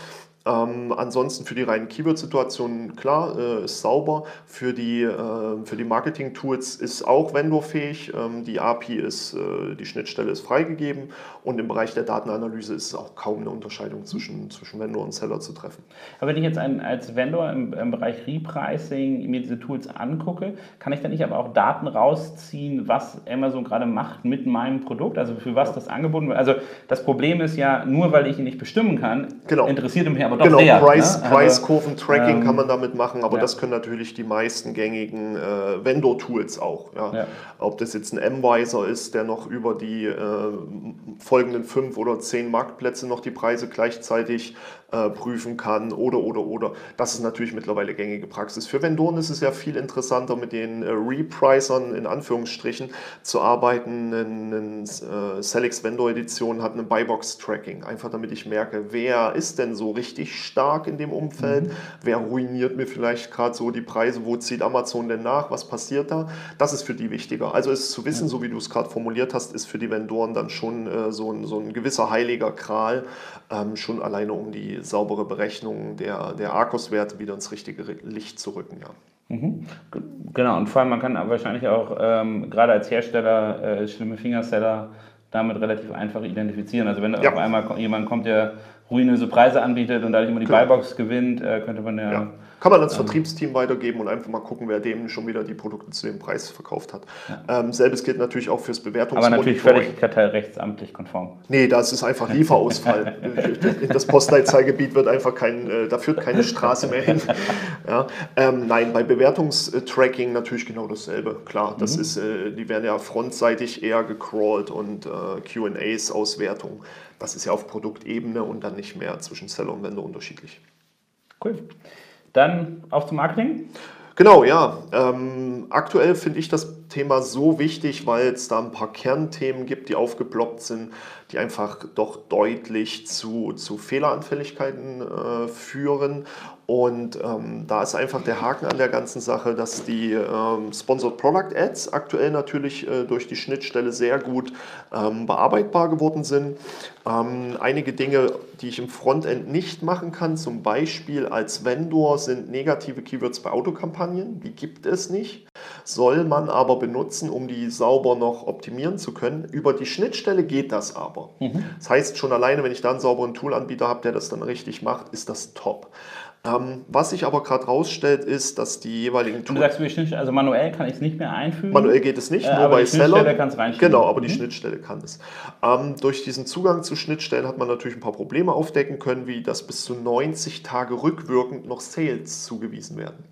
Ähm, ansonsten für die reinen Keyword-Situationen, klar, äh, ist sauber. Für die, äh, für die Marketing-Tools ist auch vendorfähig. Ähm, die API ist, äh, die Schnittstelle ist freigegeben und im Bereich der Datenanalyse ist auch kaum eine Unterscheidung zwischen, zwischen Vendor und Seller zu treffen. Aber wenn ich jetzt ein, als Vendor im, im Bereich Repricing mir diese Tools angucke, kann ich dann nicht aber auch Daten rausziehen, was Amazon gerade macht mit meinem Produkt, also für was ja. das angeboten wird? Also das Problem ist ja, nur weil ich ihn nicht bestimmen kann, genau. interessiert mich aber doch genau, sehr. Price, ne? Also, Preiskurven-Tracking ähm, kann man damit machen, aber ja. das können natürlich die meisten gängigen äh, Vendor-Tools auch. Ja. ja. Ob das jetzt ein M-Visor ist, der noch über die äh, folgenden fünf oder zehn Marktplätze noch die Preise gleichzeitig äh, prüfen kann oder, oder, oder. Das ist natürlich mittlerweile gängige Praxis. Für Vendoren ist es ja viel interessanter, mit den äh, Repricern in Anführungsstrichen zu arbeiten. Eine äh, Celix Vendor Edition hat ein Buybox-Tracking, einfach damit ich merke, wer ist denn so richtig stark in dem Umfeld, mhm. wer ruiniert mir vielleicht gerade so die Preise, wo zieht Amazon denn nach, was passiert da. Das ist für die wichtiger. Also ist zu wissen, so wie du es gerade formuliert hast, ist für die Vendoren dann schon äh, so, ein, so ein gewisser heiliger Kral, ähm, schon alleine um die saubere Berechnung der, der Arcos-Werte wieder ins richtige Licht zu rücken. Ja. Mhm. Genau, und vor allem man kann wahrscheinlich auch ähm, gerade als Hersteller äh, schlimme Fingerseller damit relativ einfach identifizieren. Also wenn ja. auf einmal jemand kommt, der ruinöse Preise anbietet und dadurch immer die genau. Buybox gewinnt, äh, könnte man ja, ja. Kann man ans ähm, Vertriebsteam weitergeben und einfach mal gucken, wer dem schon wieder die Produkte zu dem Preis verkauft hat. Ja. Ähm, selbes gilt natürlich auch fürs Bewertungsmonitoring. Aber natürlich völlig kartellrechtsamtlich konform. Nee, das ist einfach Lieferausfall. In das Postleitzahlgebiet wird einfach kein, äh, da führt keine Straße mehr hin. Ja. Ähm, nein, bei Bewertungstracking natürlich genau dasselbe. Klar, das mhm. ist, äh, die werden ja frontseitig eher gecrawlt und äh, QAs, Auswertung. Das ist ja auf Produktebene und dann nicht mehr zwischen Seller und Vendor unterschiedlich. Cool. Dann auf zum Marketing. Genau, ja. Ähm, aktuell finde ich das Thema so wichtig, weil es da ein paar Kernthemen gibt, die aufgeploppt sind, die einfach doch deutlich zu, zu Fehleranfälligkeiten äh, führen. Und ähm, da ist einfach der Haken an der ganzen Sache, dass die ähm, Sponsored Product Ads aktuell natürlich äh, durch die Schnittstelle sehr gut ähm, bearbeitbar geworden sind. Ähm, einige Dinge, die ich im Frontend nicht machen kann, zum Beispiel als Vendor, sind negative Keywords bei Autokampagnen. Die gibt es nicht soll man aber benutzen, um die sauber noch optimieren zu können. Über die Schnittstelle geht das aber. Mhm. Das heißt, schon alleine, wenn ich da einen sauberen Toolanbieter habe, der das dann richtig macht, ist das top. Ähm, was sich aber gerade rausstellt, ist, dass die jeweiligen Tools. Du sagst, Schnittstelle, also manuell kann ich es nicht mehr einfügen. Manuell geht es nicht, äh, nur bei Seller. Kann es genau, aber mhm. die Schnittstelle kann es. Ähm, durch diesen Zugang zu Schnittstellen hat man natürlich ein paar Probleme aufdecken können, wie dass bis zu 90 Tage rückwirkend noch Sales zugewiesen werden.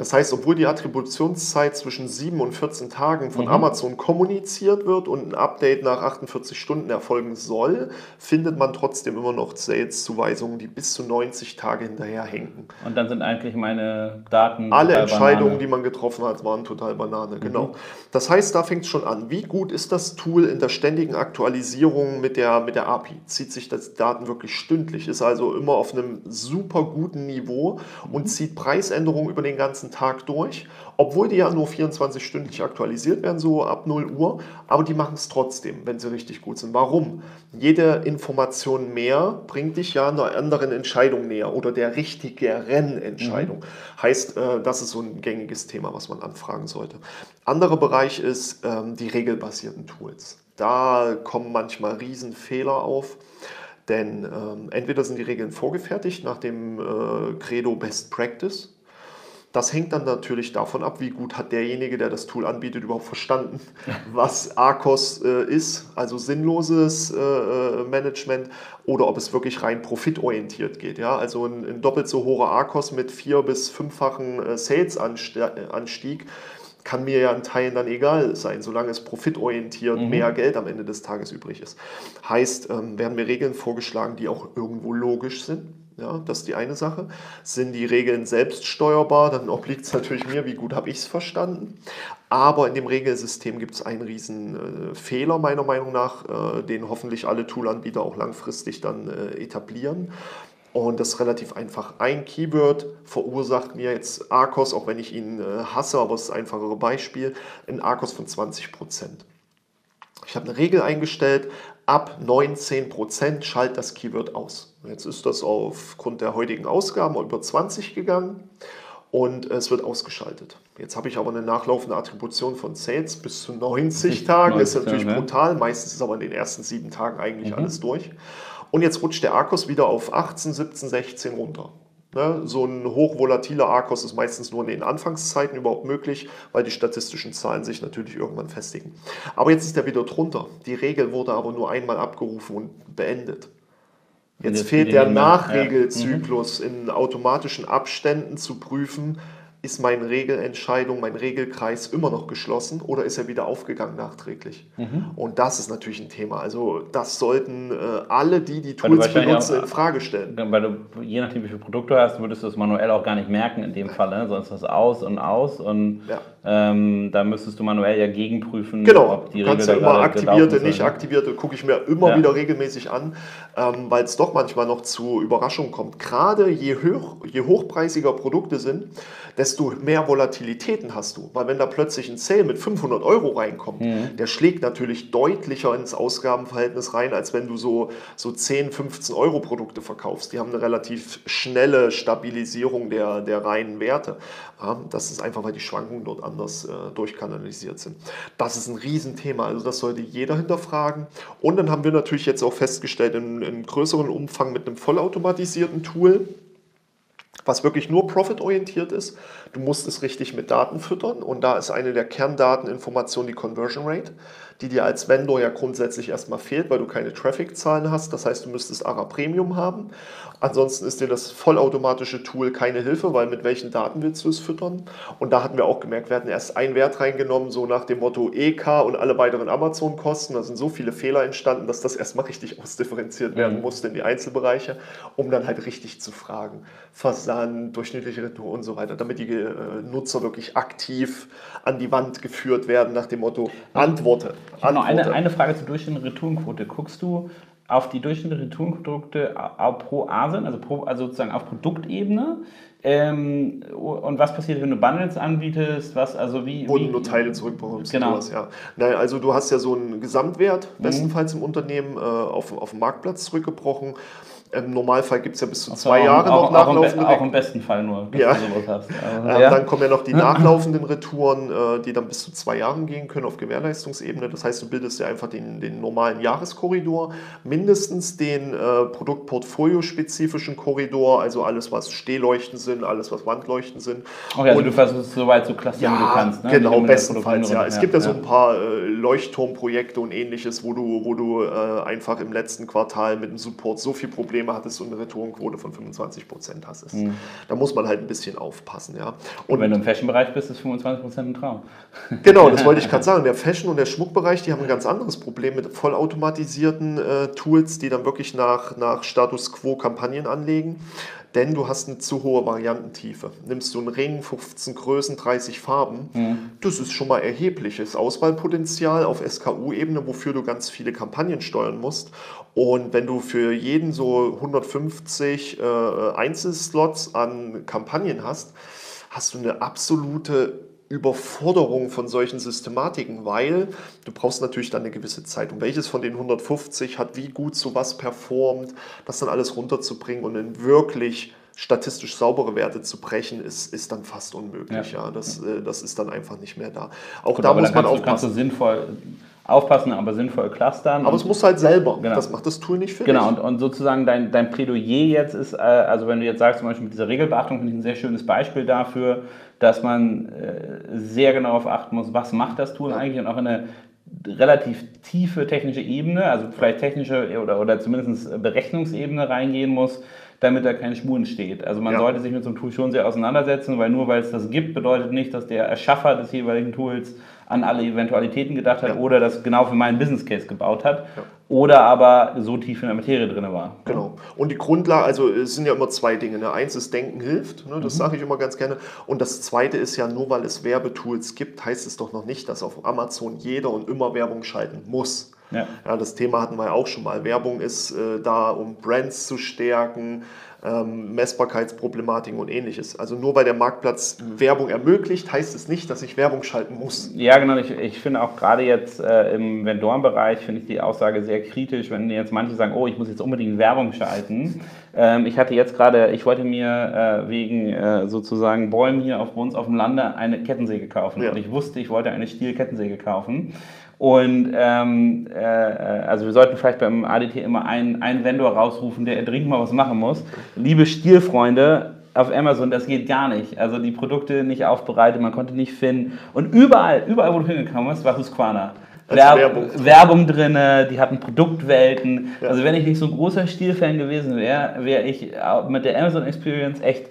Das heißt, obwohl die Attributionszeit zwischen 7 und 14 Tagen von mhm. Amazon kommuniziert wird und ein Update nach 48 Stunden erfolgen soll, findet man trotzdem immer noch Sales-Zuweisungen, die bis zu 90 Tage hinterherhängen. Und dann sind eigentlich meine Daten. Alle Entscheidungen, Banane. die man getroffen hat, waren total Banane, mhm. genau. Das heißt, da fängt es schon an. Wie gut ist das Tool in der ständigen Aktualisierung mit der, mit der API? Zieht sich das Daten wirklich stündlich, ist also immer auf einem super guten Niveau und mhm. zieht Preisänderungen über den ganzen ganzen Tag durch, obwohl die ja nur 24-stündlich aktualisiert werden, so ab 0 Uhr, aber die machen es trotzdem, wenn sie richtig gut sind. Warum? Jede Information mehr bringt dich ja einer anderen Entscheidung näher oder der richtigeren Entscheidung. Mhm. Heißt, äh, das ist so ein gängiges Thema, was man anfragen sollte. Anderer Bereich ist ähm, die regelbasierten Tools. Da kommen manchmal Riesenfehler auf. Denn ähm, entweder sind die Regeln vorgefertigt nach dem äh, Credo Best Practice. Das hängt dann natürlich davon ab, wie gut hat derjenige, der das Tool anbietet, überhaupt verstanden, was ARCOS äh, ist, also sinnloses äh, äh, Management, oder ob es wirklich rein profitorientiert geht. Ja? Also ein, ein doppelt so hoher ARCOS mit vier- bis fünffachen äh, Sales-Anstieg kann mir ja in Teilen dann egal sein, solange es profitorientiert mhm. mehr Geld am Ende des Tages übrig ist. Heißt, ähm, werden mir Regeln vorgeschlagen, die auch irgendwo logisch sind. Ja, das ist die eine Sache. Sind die Regeln selbst steuerbar, dann obliegt es natürlich mir, wie gut habe ich es verstanden. Aber in dem Regelsystem gibt es einen riesen äh, Fehler, meiner Meinung nach, äh, den hoffentlich alle Toolanbieter auch langfristig dann äh, etablieren. Und das ist relativ einfach. Ein Keyword verursacht mir jetzt Arcos, auch wenn ich ihn äh, hasse, aber es ist ein einfachere Beispiel, ein Arcos von 20%. Ich habe eine Regel eingestellt, ab 19% schalt das Keyword aus. Jetzt ist das aufgrund der heutigen Ausgaben über 20 gegangen und es wird ausgeschaltet. Jetzt habe ich aber eine nachlaufende Attribution von Sales bis zu 90 Tagen. Das ist natürlich brutal. Meistens ist aber in den ersten sieben Tagen eigentlich mhm. alles durch. Und jetzt rutscht der Arkos wieder auf 18, 17, 16 runter. Ne? So ein hochvolatiler Arkos ist meistens nur in den Anfangszeiten überhaupt möglich, weil die statistischen Zahlen sich natürlich irgendwann festigen. Aber jetzt ist er wieder drunter. Die Regel wurde aber nur einmal abgerufen und beendet. Jetzt, fehlt der Nachregelzyklus ja. mhm. in automatischen Abständen zu prüfen, ist meine Regelentscheidung, mein Regelkreis immer noch geschlossen oder ist er wieder aufgegangen nachträglich? Mhm. Und das ist natürlich ein Thema. Also das sollten äh, alle, die die Tools benutzen, auch, in Frage stellen. Weil du, je nachdem, wie viele Produkte hast, würdest du das manuell auch gar nicht merken in dem Fall. Ne? Sonst ist das aus und aus und ja. ähm, da müsstest du manuell ja gegenprüfen, genau. ob die Regel kannst ja immer aktivierte, nicht aktivierte, gucke ich mir immer ja. wieder regelmäßig an, ähm, weil es doch manchmal noch zu Überraschungen kommt. Gerade je, hoch, je hochpreisiger Produkte sind, desto mehr Volatilitäten hast du. Weil wenn da plötzlich ein Sale mit 500 Euro reinkommt, mhm. der schlägt natürlich deutlicher ins Ausgabenverhältnis rein, als wenn du so, so 10, 15 Euro Produkte verkaufst. Die haben eine relativ schnelle Stabilisierung der, der reinen Werte. Das ist einfach, weil die Schwankungen dort anders äh, durchkanalisiert sind. Das ist ein Riesenthema, also das sollte jeder hinterfragen. Und dann haben wir natürlich jetzt auch festgestellt, in, in größeren Umfang mit einem vollautomatisierten Tool, was wirklich nur profitorientiert ist. Du musst es richtig mit Daten füttern und da ist eine der Kerndateninformationen die Conversion Rate die dir als Vendor ja grundsätzlich erstmal fehlt, weil du keine Traffic-Zahlen hast. Das heißt, du müsstest ARA Premium haben. Ansonsten ist dir das vollautomatische Tool keine Hilfe, weil mit welchen Daten willst du es füttern? Und da hatten wir auch gemerkt, wir hatten erst einen Wert reingenommen, so nach dem Motto EK und alle weiteren Amazon-Kosten. Da sind so viele Fehler entstanden, dass das erstmal richtig ausdifferenziert werden mhm. musste in die Einzelbereiche, um dann halt richtig zu fragen. Versand, durchschnittliche Retour und so weiter, damit die äh, Nutzer wirklich aktiv an die Wand geführt werden nach dem Motto Antworte. Habe noch eine, eine Frage zur durchschnittlichen Retourenquote. Guckst du auf die durchschnittlichen Retourenprodukte pro ASIN, also, pro, also sozusagen auf Produktebene? Ähm, und was passiert, wenn du Bundles anbietest? Was, also wie, Wo wie, du nur Teile zurückbekommst. Genau. Sowas, ja. Naja, also du hast ja so einen Gesamtwert, mhm. bestenfalls im Unternehmen, äh, auf, auf den Marktplatz zurückgebrochen. Im Normalfall gibt es ja bis zu zwei Jahre noch nachlaufende Auch im besten Fall nur, ja. Also, ähm, ja. Dann kommen ja noch die nachlaufenden Retouren, äh, die dann bis zu zwei Jahren gehen können auf Gewährleistungsebene. Das heißt, du bildest ja einfach den, den normalen Jahreskorridor, mindestens den äh, Produktportfolio-spezifischen Korridor, also alles, was Stehleuchten sind, alles, was Wandleuchten sind. Okay, also Und, du versuchst so weit zu klassieren, ja, du kannst. Ne? Genau, bestenfalls, ja. Es gibt ja, so ein paar äh, Leuchtturmprojekte und ähnliches, wo du, wo du äh, einfach im letzten Quartal mit dem Support so viel Probleme Probleme hattest und eine Retourenquote von 25 Prozent hast. Mhm. Da muss man halt ein bisschen aufpassen. Ja. Und, und wenn du im Fashion-Bereich bist, ist 25 Prozent ein Traum. Genau, das wollte ich gerade sagen. Der Fashion- und der Schmuckbereich, die haben ein ganz anderes Problem mit vollautomatisierten äh, Tools, die dann wirklich nach, nach Status Quo Kampagnen anlegen denn du hast eine zu hohe Variantentiefe. Nimmst du einen Ring, 15 Größen, 30 Farben, mhm. das ist schon mal erhebliches Auswahlpotenzial auf SKU-Ebene, wofür du ganz viele Kampagnen steuern musst. Und wenn du für jeden so 150 äh, Einzelslots an Kampagnen hast, hast du eine absolute Überforderung von solchen Systematiken, weil du brauchst natürlich dann eine gewisse Zeit. Und welches von den 150 hat wie gut sowas performt, das dann alles runterzubringen und in wirklich statistisch saubere Werte zu brechen, ist, ist dann fast unmöglich. Ja. ja. Das, äh, das ist dann einfach nicht mehr da. Auch Gut, da muss man aufpassen. Kannst du sinnvoll aufpassen, aber sinnvoll clustern. Aber es muss halt selber. Genau. Das macht das Tool nicht für Genau, und, und, sozusagen dein, dein Plädoyer jetzt ist, äh, also wenn du jetzt sagst, zum Beispiel mit dieser Regelbeachtung, finde ich ein sehr schönes Beispiel dafür, dass man äh, sehr genau darauf achten muss, was macht das Tool ja. eigentlich und auch in eine relativ tiefe technische Ebene, also vielleicht technische oder, oder zumindest Berechnungsebene reingehen muss, damit da kein Schmuh entsteht. Also man ja. sollte sich mit so einem Tool schon sehr auseinandersetzen, weil nur weil es das gibt, bedeutet nicht, dass der Erschaffer des jeweiligen Tools an alle Eventualitäten gedacht hat ja. oder das genau für meinen Business Case gebaut hat ja. oder aber so tief in der Materie drin war. Genau. Und die Grundlage, also es sind ja immer zwei Dinge. Ne? Eins ist Denken hilft, ne? das mhm. sage ich immer ganz gerne. Und das zweite ist ja, nur weil es Werbetools gibt, heißt es doch noch nicht, dass auf Amazon jeder und immer Werbung schalten muss. Ja. ja. das Thema hatten wir ja auch schon mal. Werbung ist äh, da, um Brands zu stärken, ähm, Messbarkeitsproblematiken und ähnliches. Also nur weil der Marktplatz Werbung ermöglicht, heißt es nicht, dass ich Werbung schalten muss. Ja, genau. Ich, ich finde auch gerade jetzt äh, im Vendorenbereich finde ich die Aussage sehr kritisch, wenn jetzt manche sagen, oh, ich muss jetzt unbedingt Werbung schalten. Ähm, ich hatte jetzt gerade, ich wollte mir äh, wegen äh, sozusagen Bäumen hier auf uns auf dem Lande eine Kettensäge kaufen. Ja. Und ich wusste, ich wollte eine Stiel-Kettensäge kaufen. Und ähm, äh, also wir sollten vielleicht beim ADT immer einen, einen Vendor rausrufen, der dringend mal was machen muss. Liebe Stilfreunde, auf Amazon, das geht gar nicht. Also die Produkte nicht aufbereitet, man konnte nicht finden. Und überall, überall, wo du hingekommen bist, war Husqvarna. Werb Werbung, Werbung drin, die hatten Produktwelten. Ja. Also wenn ich nicht so ein großer Stilfan gewesen wäre, wäre ich mit der Amazon Experience echt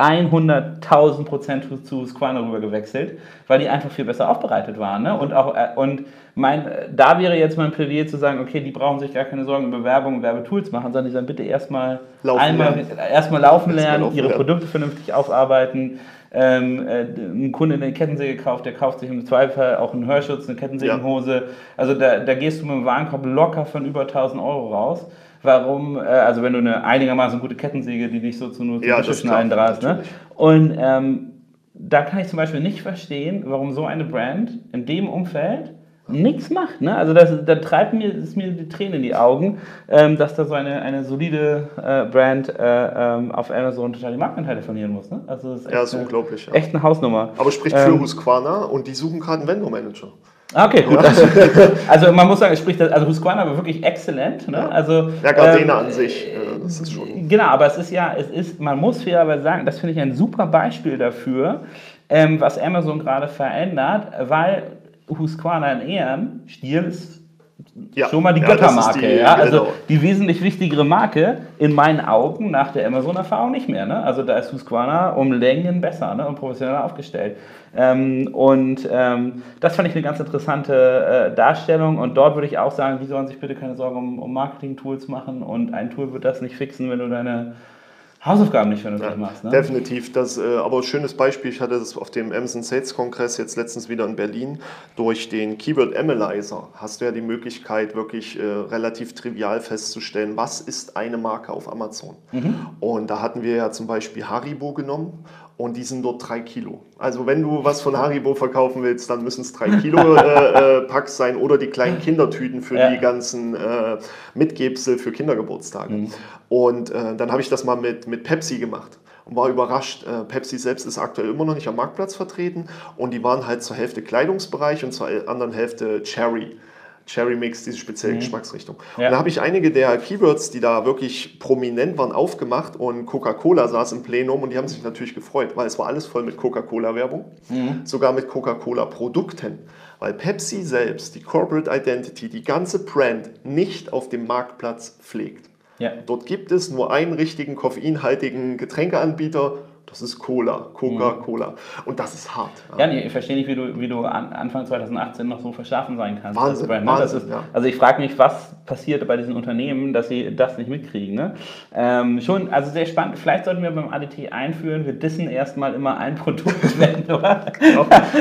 100.000 Prozent zu Squano rüber gewechselt, weil die einfach viel besser aufbereitet waren. Ne? Und, auch, äh, und mein, da wäre jetzt mein Plädoyer zu sagen, okay, die brauchen sich gar keine Sorgen über Werbung und Werbetools machen, sondern die sollen bitte erstmal laufen einmal, lernen, erstmal laufen lernen laufen ihre lernen. Produkte vernünftig aufarbeiten. Ähm, äh, ein Kunde eine Kettensäge kauft, der kauft sich im Zweifel auch einen Hörschutz, eine Kettensägenhose. Ja. Also da, da gehst du mit dem Warenkorb locker von über 1000 Euro raus warum, äh, also wenn du eine einigermaßen gute Kettensäge, die dich so zu nur ja, zu schneiden drast. Ne? Und ähm, da kann ich zum Beispiel nicht verstehen, warum so eine Brand in dem Umfeld nichts macht. Ne? Also das, da treibt mir, ist mir die Tränen in die Augen, ähm, dass da so eine, eine solide äh, Brand äh, ähm, auf Amazon total die Marktanteile verlieren muss. Ne? Also das ist ja, ist eine, unglaublich. Ja. Echt eine Hausnummer. Aber spricht für ähm, Husqvarna und die suchen gerade einen Vendor-Manager. Ah, okay, gut. Ja. Also man muss sagen, es spricht also Husqvarna war wirklich exzellent. Ne? Also, ja, Gardena ähm, an sich, äh, das ist schon. Genau, aber es ist ja, es ist, man muss fairerweise sagen, das finde ich ein super Beispiel dafür, ähm, was Amazon gerade verändert, weil Husqvarna in Ehren, Stil ist ja. schon mal die Göttermarke. Die, ja? Also genau. die wesentlich wichtigere Marke in meinen Augen nach der Amazon-Erfahrung nicht mehr. Ne? Also da ist Husqvarna um Längen besser ne? und professioneller aufgestellt. Ähm, und ähm, das fand ich eine ganz interessante äh, Darstellung. Und dort würde ich auch sagen, die sollen sich bitte keine Sorgen um, um Marketing-Tools machen. Und ein Tool wird das nicht fixen, wenn du deine Hausaufgaben nicht vernünftig ja, machst. Ne? Definitiv. Das, äh, aber ein schönes Beispiel, ich hatte das auf dem Amazon Sales Kongress jetzt letztens wieder in Berlin. Durch den Keyword Analyzer hast du ja die Möglichkeit, wirklich äh, relativ trivial festzustellen, was ist eine Marke auf Amazon. Mhm. Und da hatten wir ja zum Beispiel Haribo genommen und die sind dort drei Kilo. Also wenn du was von Haribo verkaufen willst, dann müssen es drei Kilo äh, äh, Packs sein oder die kleinen Kindertüten für ja. die ganzen äh, Mitgebsel für Kindergeburtstage. Mhm. Und äh, dann habe ich das mal mit, mit Pepsi gemacht und war überrascht. Äh, Pepsi selbst ist aktuell immer noch nicht am Marktplatz vertreten und die waren halt zur Hälfte Kleidungsbereich und zur anderen Hälfte Cherry. Cherry Mix, diese spezielle mhm. Geschmacksrichtung. Ja. Und da habe ich einige der Keywords, die da wirklich prominent waren, aufgemacht und Coca-Cola saß im Plenum und die haben sich natürlich gefreut, weil es war alles voll mit Coca-Cola-Werbung, mhm. sogar mit Coca-Cola-Produkten, weil Pepsi selbst die Corporate Identity, die ganze Brand nicht auf dem Marktplatz pflegt. Ja. Dort gibt es nur einen richtigen koffeinhaltigen Getränkeanbieter das ist Cola, Coca-Cola. Mhm. Und das ist hart. Ja, nee, ich verstehe nicht, wie du, wie du Anfang 2018 noch so verschlafen sein kannst. Wahnsinn, Brand, ne? Wahnsinn ist, ja. Also ich frage mich, was passiert bei diesen Unternehmen, dass sie das nicht mitkriegen. Ne? Ähm, schon, also sehr spannend. Vielleicht sollten wir beim ADT einführen, wir dissen erstmal immer ein Produkt oder?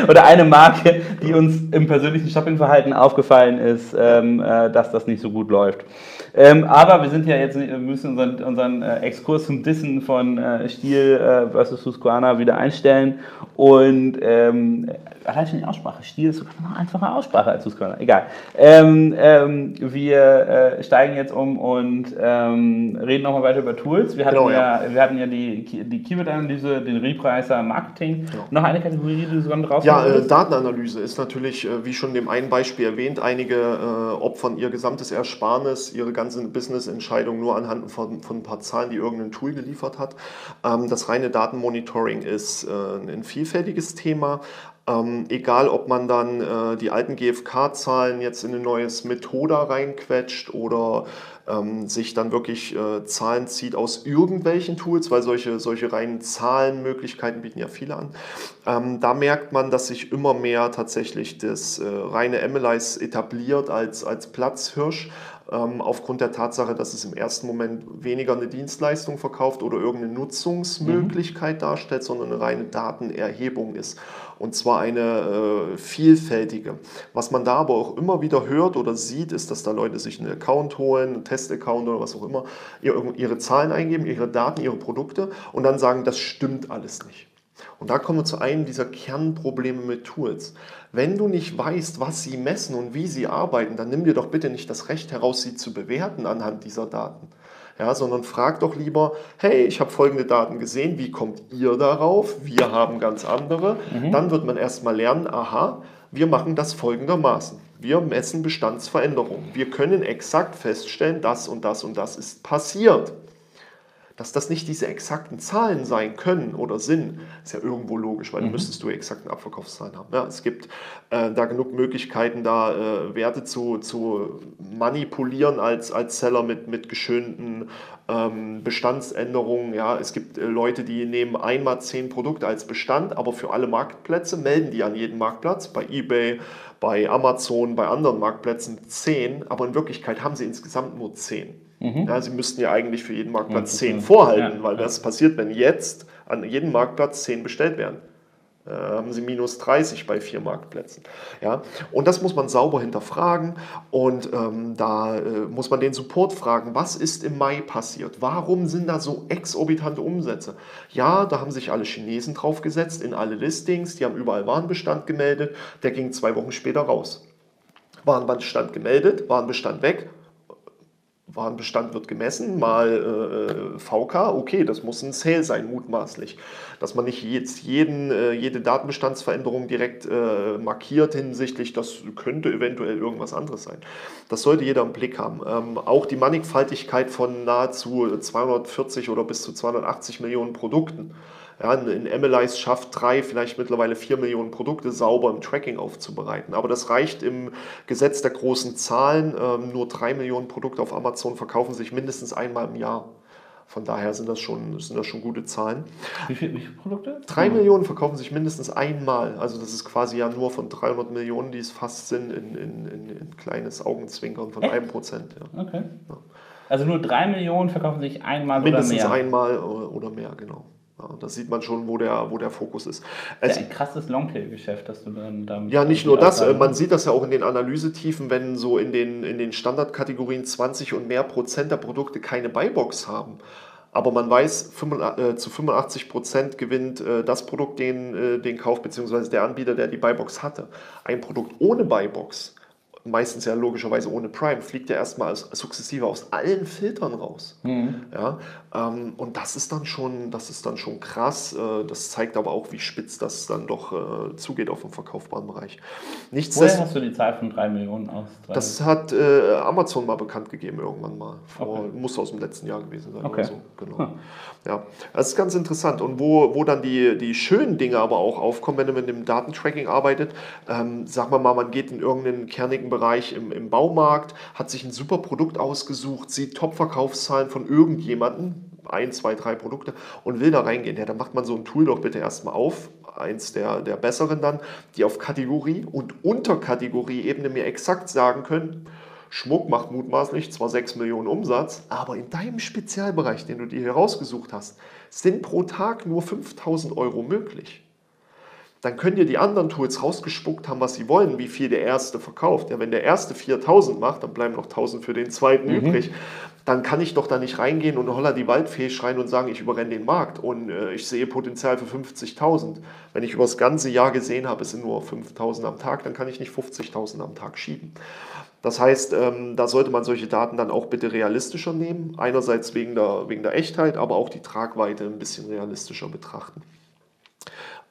oder eine Marke, die uns im persönlichen Shoppingverhalten aufgefallen ist, ähm, äh, dass das nicht so gut läuft. Ähm, aber wir sind ja jetzt, wir müssen unseren, unseren äh, Exkurs zum Dissen von äh, Stil äh, versus Husqvarna wieder einstellen. Und ähm, allein schon die Aussprache. Stiel ist sogar noch eine einfache Aussprache als Husqvarna. Egal. Ähm, ähm, wir äh, steigen jetzt um und ähm, reden nochmal weiter über Tools. Wir hatten genau, ja, ja, wir hatten ja die, die Keyword-Analyse, den Repricer, Marketing. Genau. Noch eine Kategorie, die du sogar drauf Ja, äh, Datenanalyse ist natürlich, äh, wie schon in dem einen Beispiel erwähnt, einige äh, opfern ihr gesamtes Ersparnis, ihre ganze Business-Entscheidung nur anhand von, von ein paar Zahlen, die irgendein Tool geliefert hat. Ähm, das reine Datenmonitoring ist äh, ein vielfältiges Thema. Ähm, egal, ob man dann äh, die alten GfK-Zahlen jetzt in ein neues Methoda reinquetscht oder ähm, sich dann wirklich äh, Zahlen zieht aus irgendwelchen Tools, weil solche, solche reinen Zahlenmöglichkeiten bieten ja viele an. Ähm, da merkt man, dass sich immer mehr tatsächlich das äh, reine MLIs etabliert als, als Platzhirsch aufgrund der Tatsache, dass es im ersten Moment weniger eine Dienstleistung verkauft oder irgendeine Nutzungsmöglichkeit mhm. darstellt, sondern eine reine Datenerhebung ist. Und zwar eine äh, vielfältige. Was man da aber auch immer wieder hört oder sieht, ist, dass da Leute sich einen Account holen, einen Testaccount oder was auch immer, ihre, ihre Zahlen eingeben, ihre Daten, ihre Produkte und dann sagen, das stimmt alles nicht. Und da kommen wir zu einem dieser Kernprobleme mit Tools. Wenn du nicht weißt, was sie messen und wie sie arbeiten, dann nimm dir doch bitte nicht das Recht heraus, sie zu bewerten anhand dieser Daten. Ja, sondern frag doch lieber, hey, ich habe folgende Daten gesehen, wie kommt ihr darauf? Wir haben ganz andere. Mhm. Dann wird man erstmal lernen, aha, wir machen das folgendermaßen. Wir messen Bestandsveränderungen. Wir können exakt feststellen, das und das und das ist passiert. Dass das nicht diese exakten Zahlen sein können oder sind, ist ja irgendwo logisch, weil mhm. dann müsstest du exakten Abverkaufszahlen haben. Ja, es gibt äh, da genug Möglichkeiten, da äh, Werte zu, zu manipulieren als, als Seller mit, mit geschönten ähm, Bestandsänderungen. Ja, es gibt äh, Leute, die nehmen einmal zehn Produkte als Bestand, aber für alle Marktplätze melden die an jeden Marktplatz, bei eBay, bei Amazon, bei anderen Marktplätzen zehn, aber in Wirklichkeit haben sie insgesamt nur zehn. Mhm. Ja, sie müssten ja eigentlich für jeden Marktplatz zehn vorhalten, ja, weil ja. was passiert, wenn jetzt an jedem Marktplatz zehn bestellt werden? Äh, haben sie minus 30 bei vier Marktplätzen. Ja? Und das muss man sauber hinterfragen und ähm, da äh, muss man den Support fragen, was ist im Mai passiert? Warum sind da so exorbitante Umsätze? Ja, da haben sich alle Chinesen draufgesetzt in alle Listings, die haben überall Warenbestand gemeldet, der ging zwei Wochen später raus. Warenbestand gemeldet, Warenbestand weg, Warenbestand wird gemessen, mal äh, VK, okay, das muss ein Sale sein, mutmaßlich. Dass man nicht jetzt jeden, äh, jede Datenbestandsveränderung direkt äh, markiert hinsichtlich, das könnte eventuell irgendwas anderes sein. Das sollte jeder im Blick haben. Ähm, auch die Mannigfaltigkeit von nahezu 240 oder bis zu 280 Millionen Produkten ja, ein MLIs schafft drei, vielleicht mittlerweile vier Millionen Produkte sauber im Tracking aufzubereiten. Aber das reicht im Gesetz der großen Zahlen. Ähm, nur drei Millionen Produkte auf Amazon verkaufen sich mindestens einmal im Jahr. Von daher sind das schon, sind das schon gute Zahlen. Wie, viel, wie viele Produkte? Drei Millionen verkaufen sich mindestens einmal. Also das ist quasi ja nur von 300 Millionen, die es fast sind, in, in, in, in kleines Augenzwinkern von einem Prozent. Ja. Okay. Ja. Also nur drei Millionen verkaufen sich einmal mindestens oder mehr? Mindestens einmal oder mehr, genau. Ja, da sieht man schon, wo der, wo der Fokus ist. Es, ja, ein krasses Longtail-Geschäft, das du dann damit. Ja, nicht nur das, äh, man sieht das ja auch in den Analysetiefen, wenn so in den, in den Standardkategorien 20 und mehr Prozent der Produkte keine Buybox haben. Aber man weiß, äh, zu 85 Prozent gewinnt äh, das Produkt den, den Kauf, beziehungsweise der Anbieter, der die Buybox hatte. Ein Produkt ohne Buybox meistens ja logischerweise ohne Prime, fliegt ja erstmal sukzessive aus allen Filtern raus. Mhm. Ja, ähm, und das ist dann schon, das ist dann schon krass. Äh, das zeigt aber auch, wie spitz das dann doch äh, zugeht auf dem verkaufbaren Bereich. Woher hast du die Zahl von 3 Millionen aus? Das hat äh, Amazon mal bekannt gegeben irgendwann mal. Vor, okay. Muss aus dem letzten Jahr gewesen sein okay. oder so. Genau. Hm. Ja, das ist ganz interessant. Und wo, wo dann die, die schönen Dinge aber auch aufkommen, wenn man mit dem Datentracking arbeitet, ähm, sagen wir mal, man geht in irgendeinen kernigen Bereich im, im Baumarkt, hat sich ein super Produkt ausgesucht, sieht Top-Verkaufszahlen von irgendjemandem, ein, zwei, drei Produkte und will da reingehen. Ja, dann macht man so ein Tool doch bitte erstmal auf, eins der, der besseren dann, die auf Kategorie und Unterkategorie-Ebene mir exakt sagen können, Schmuck macht mutmaßlich zwar 6 Millionen Umsatz, aber in deinem Spezialbereich, den du dir hier rausgesucht hast, sind pro Tag nur 5000 Euro möglich. Dann können dir die anderen Tools rausgespuckt haben, was sie wollen, wie viel der erste verkauft. Ja, wenn der erste 4000 macht, dann bleiben noch 1000 für den zweiten mhm. übrig. Dann kann ich doch da nicht reingehen und holla die Waldfee schreien und sagen, ich überrenne den Markt und äh, ich sehe Potenzial für 50.000. Wenn ich über das ganze Jahr gesehen habe, es sind nur 5.000 am Tag, dann kann ich nicht 50.000 am Tag schieben. Das heißt, ähm, da sollte man solche Daten dann auch bitte realistischer nehmen. Einerseits wegen der, wegen der Echtheit, aber auch die Tragweite ein bisschen realistischer betrachten.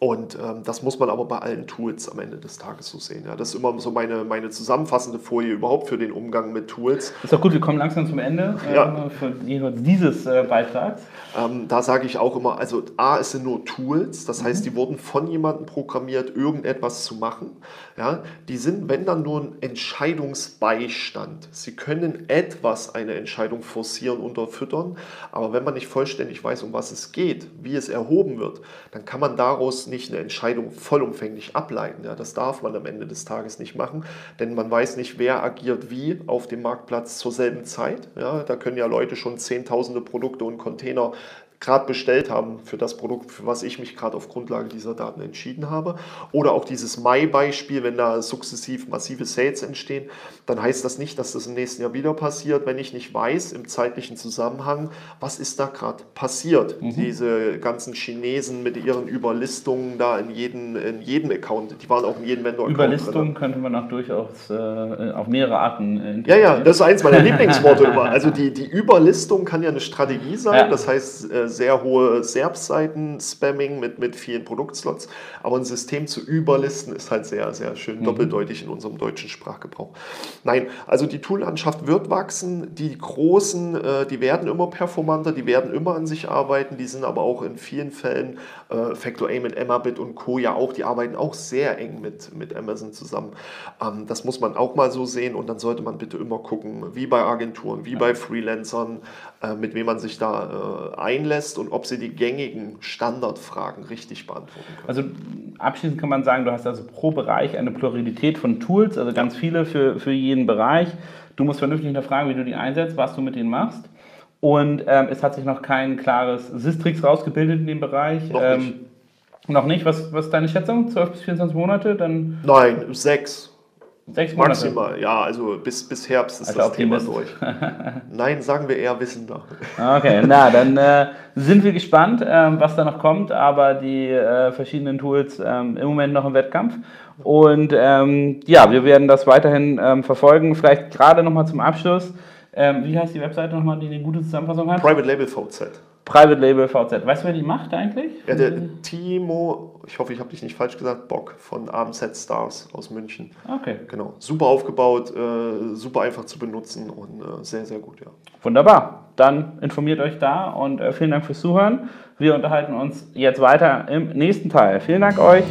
Und ähm, das muss man aber bei allen Tools am Ende des Tages so sehen. Ja. Das ist immer so meine, meine zusammenfassende Folie überhaupt für den Umgang mit Tools. Ist doch gut, wir kommen langsam zum Ende ja. äh, dieses äh, Beitrags. Ähm, da sage ich auch immer, also A, es sind nur Tools, das heißt, die wurden von jemandem programmiert, irgendetwas zu machen. Ja. Die sind, wenn dann nur ein Entscheidungsbeistand. Sie können etwas, eine Entscheidung forcieren, unterfüttern, aber wenn man nicht vollständig weiß, um was es geht, wie es erhoben wird, dann kann man daraus nicht eine Entscheidung vollumfänglich ableiten. Ja, das darf man am Ende des Tages nicht machen, denn man weiß nicht, wer agiert wie auf dem Marktplatz zur selben Zeit. Ja, da können ja Leute schon zehntausende Produkte und Container gerade bestellt haben für das Produkt, für was ich mich gerade auf Grundlage dieser Daten entschieden habe. Oder auch dieses Mai-Beispiel, wenn da sukzessiv massive Sales entstehen, dann heißt das nicht, dass das im nächsten Jahr wieder passiert, wenn ich nicht weiß im zeitlichen Zusammenhang, was ist da gerade passiert. Mhm. Diese ganzen Chinesen mit ihren Überlistungen da in jedem, in jedem Account, die waren auch in jedem Vendor-Account. Überlistung könnte man auch durchaus äh, auf mehrere Arten äh, Ja, ja, das ist eins meiner Lieblingsworte immer. Also die, die Überlistung kann ja eine Strategie sein, ja. das heißt, äh, sehr hohe SERP-Seiten-Spamming mit, mit vielen Produktslots. Aber ein System zu überlisten ist halt sehr, sehr schön mhm. doppeldeutig in unserem deutschen Sprachgebrauch. Nein, also die Toollandschaft wird wachsen. Die großen, äh, die werden immer performanter, die werden immer an sich arbeiten. Die sind aber auch in vielen Fällen, äh, Factor A mit Emabit und Co. ja auch, die arbeiten auch sehr eng mit, mit Amazon zusammen. Ähm, das muss man auch mal so sehen und dann sollte man bitte immer gucken, wie bei Agenturen, wie bei Freelancern, äh, mit wem man sich da äh, einlässt lässt und ob sie die gängigen Standardfragen richtig beantworten können. Also abschließend kann man sagen, du hast also pro Bereich eine Pluralität von Tools, also ganz viele für, für jeden Bereich. Du musst vernünftig hinterfragen, wie du die einsetzt, was du mit denen machst. Und ähm, es hat sich noch kein klares Sistrix rausgebildet in dem Bereich. Noch ähm, nicht. Noch nicht. Was, was ist deine Schätzung? 12 bis 24 Monate? Dann Nein, sechs. Sechs Monate. Maximal, ja, also bis, bis Herbst ist also das Thema durch. Nein, sagen wir eher wissender. Okay, na, dann äh, sind wir gespannt, ähm, was da noch kommt, aber die äh, verschiedenen Tools ähm, im Moment noch im Wettkampf. Und ähm, ja, wir werden das weiterhin ähm, verfolgen. Vielleicht gerade nochmal zum Abschluss. Ähm, wie heißt die Webseite nochmal, die eine gute Zusammenfassung hat? Private Label VZ. Private Label VZ. Weißt du, wer die macht eigentlich? Ja, der Timo, ich hoffe, ich habe dich nicht falsch gesagt, Bock von AMZ Stars aus München. Okay. Genau. Super aufgebaut, äh, super einfach zu benutzen und äh, sehr, sehr gut, ja. Wunderbar. Dann informiert euch da und äh, vielen Dank fürs Zuhören. Wir unterhalten uns jetzt weiter im nächsten Teil. Vielen Dank euch.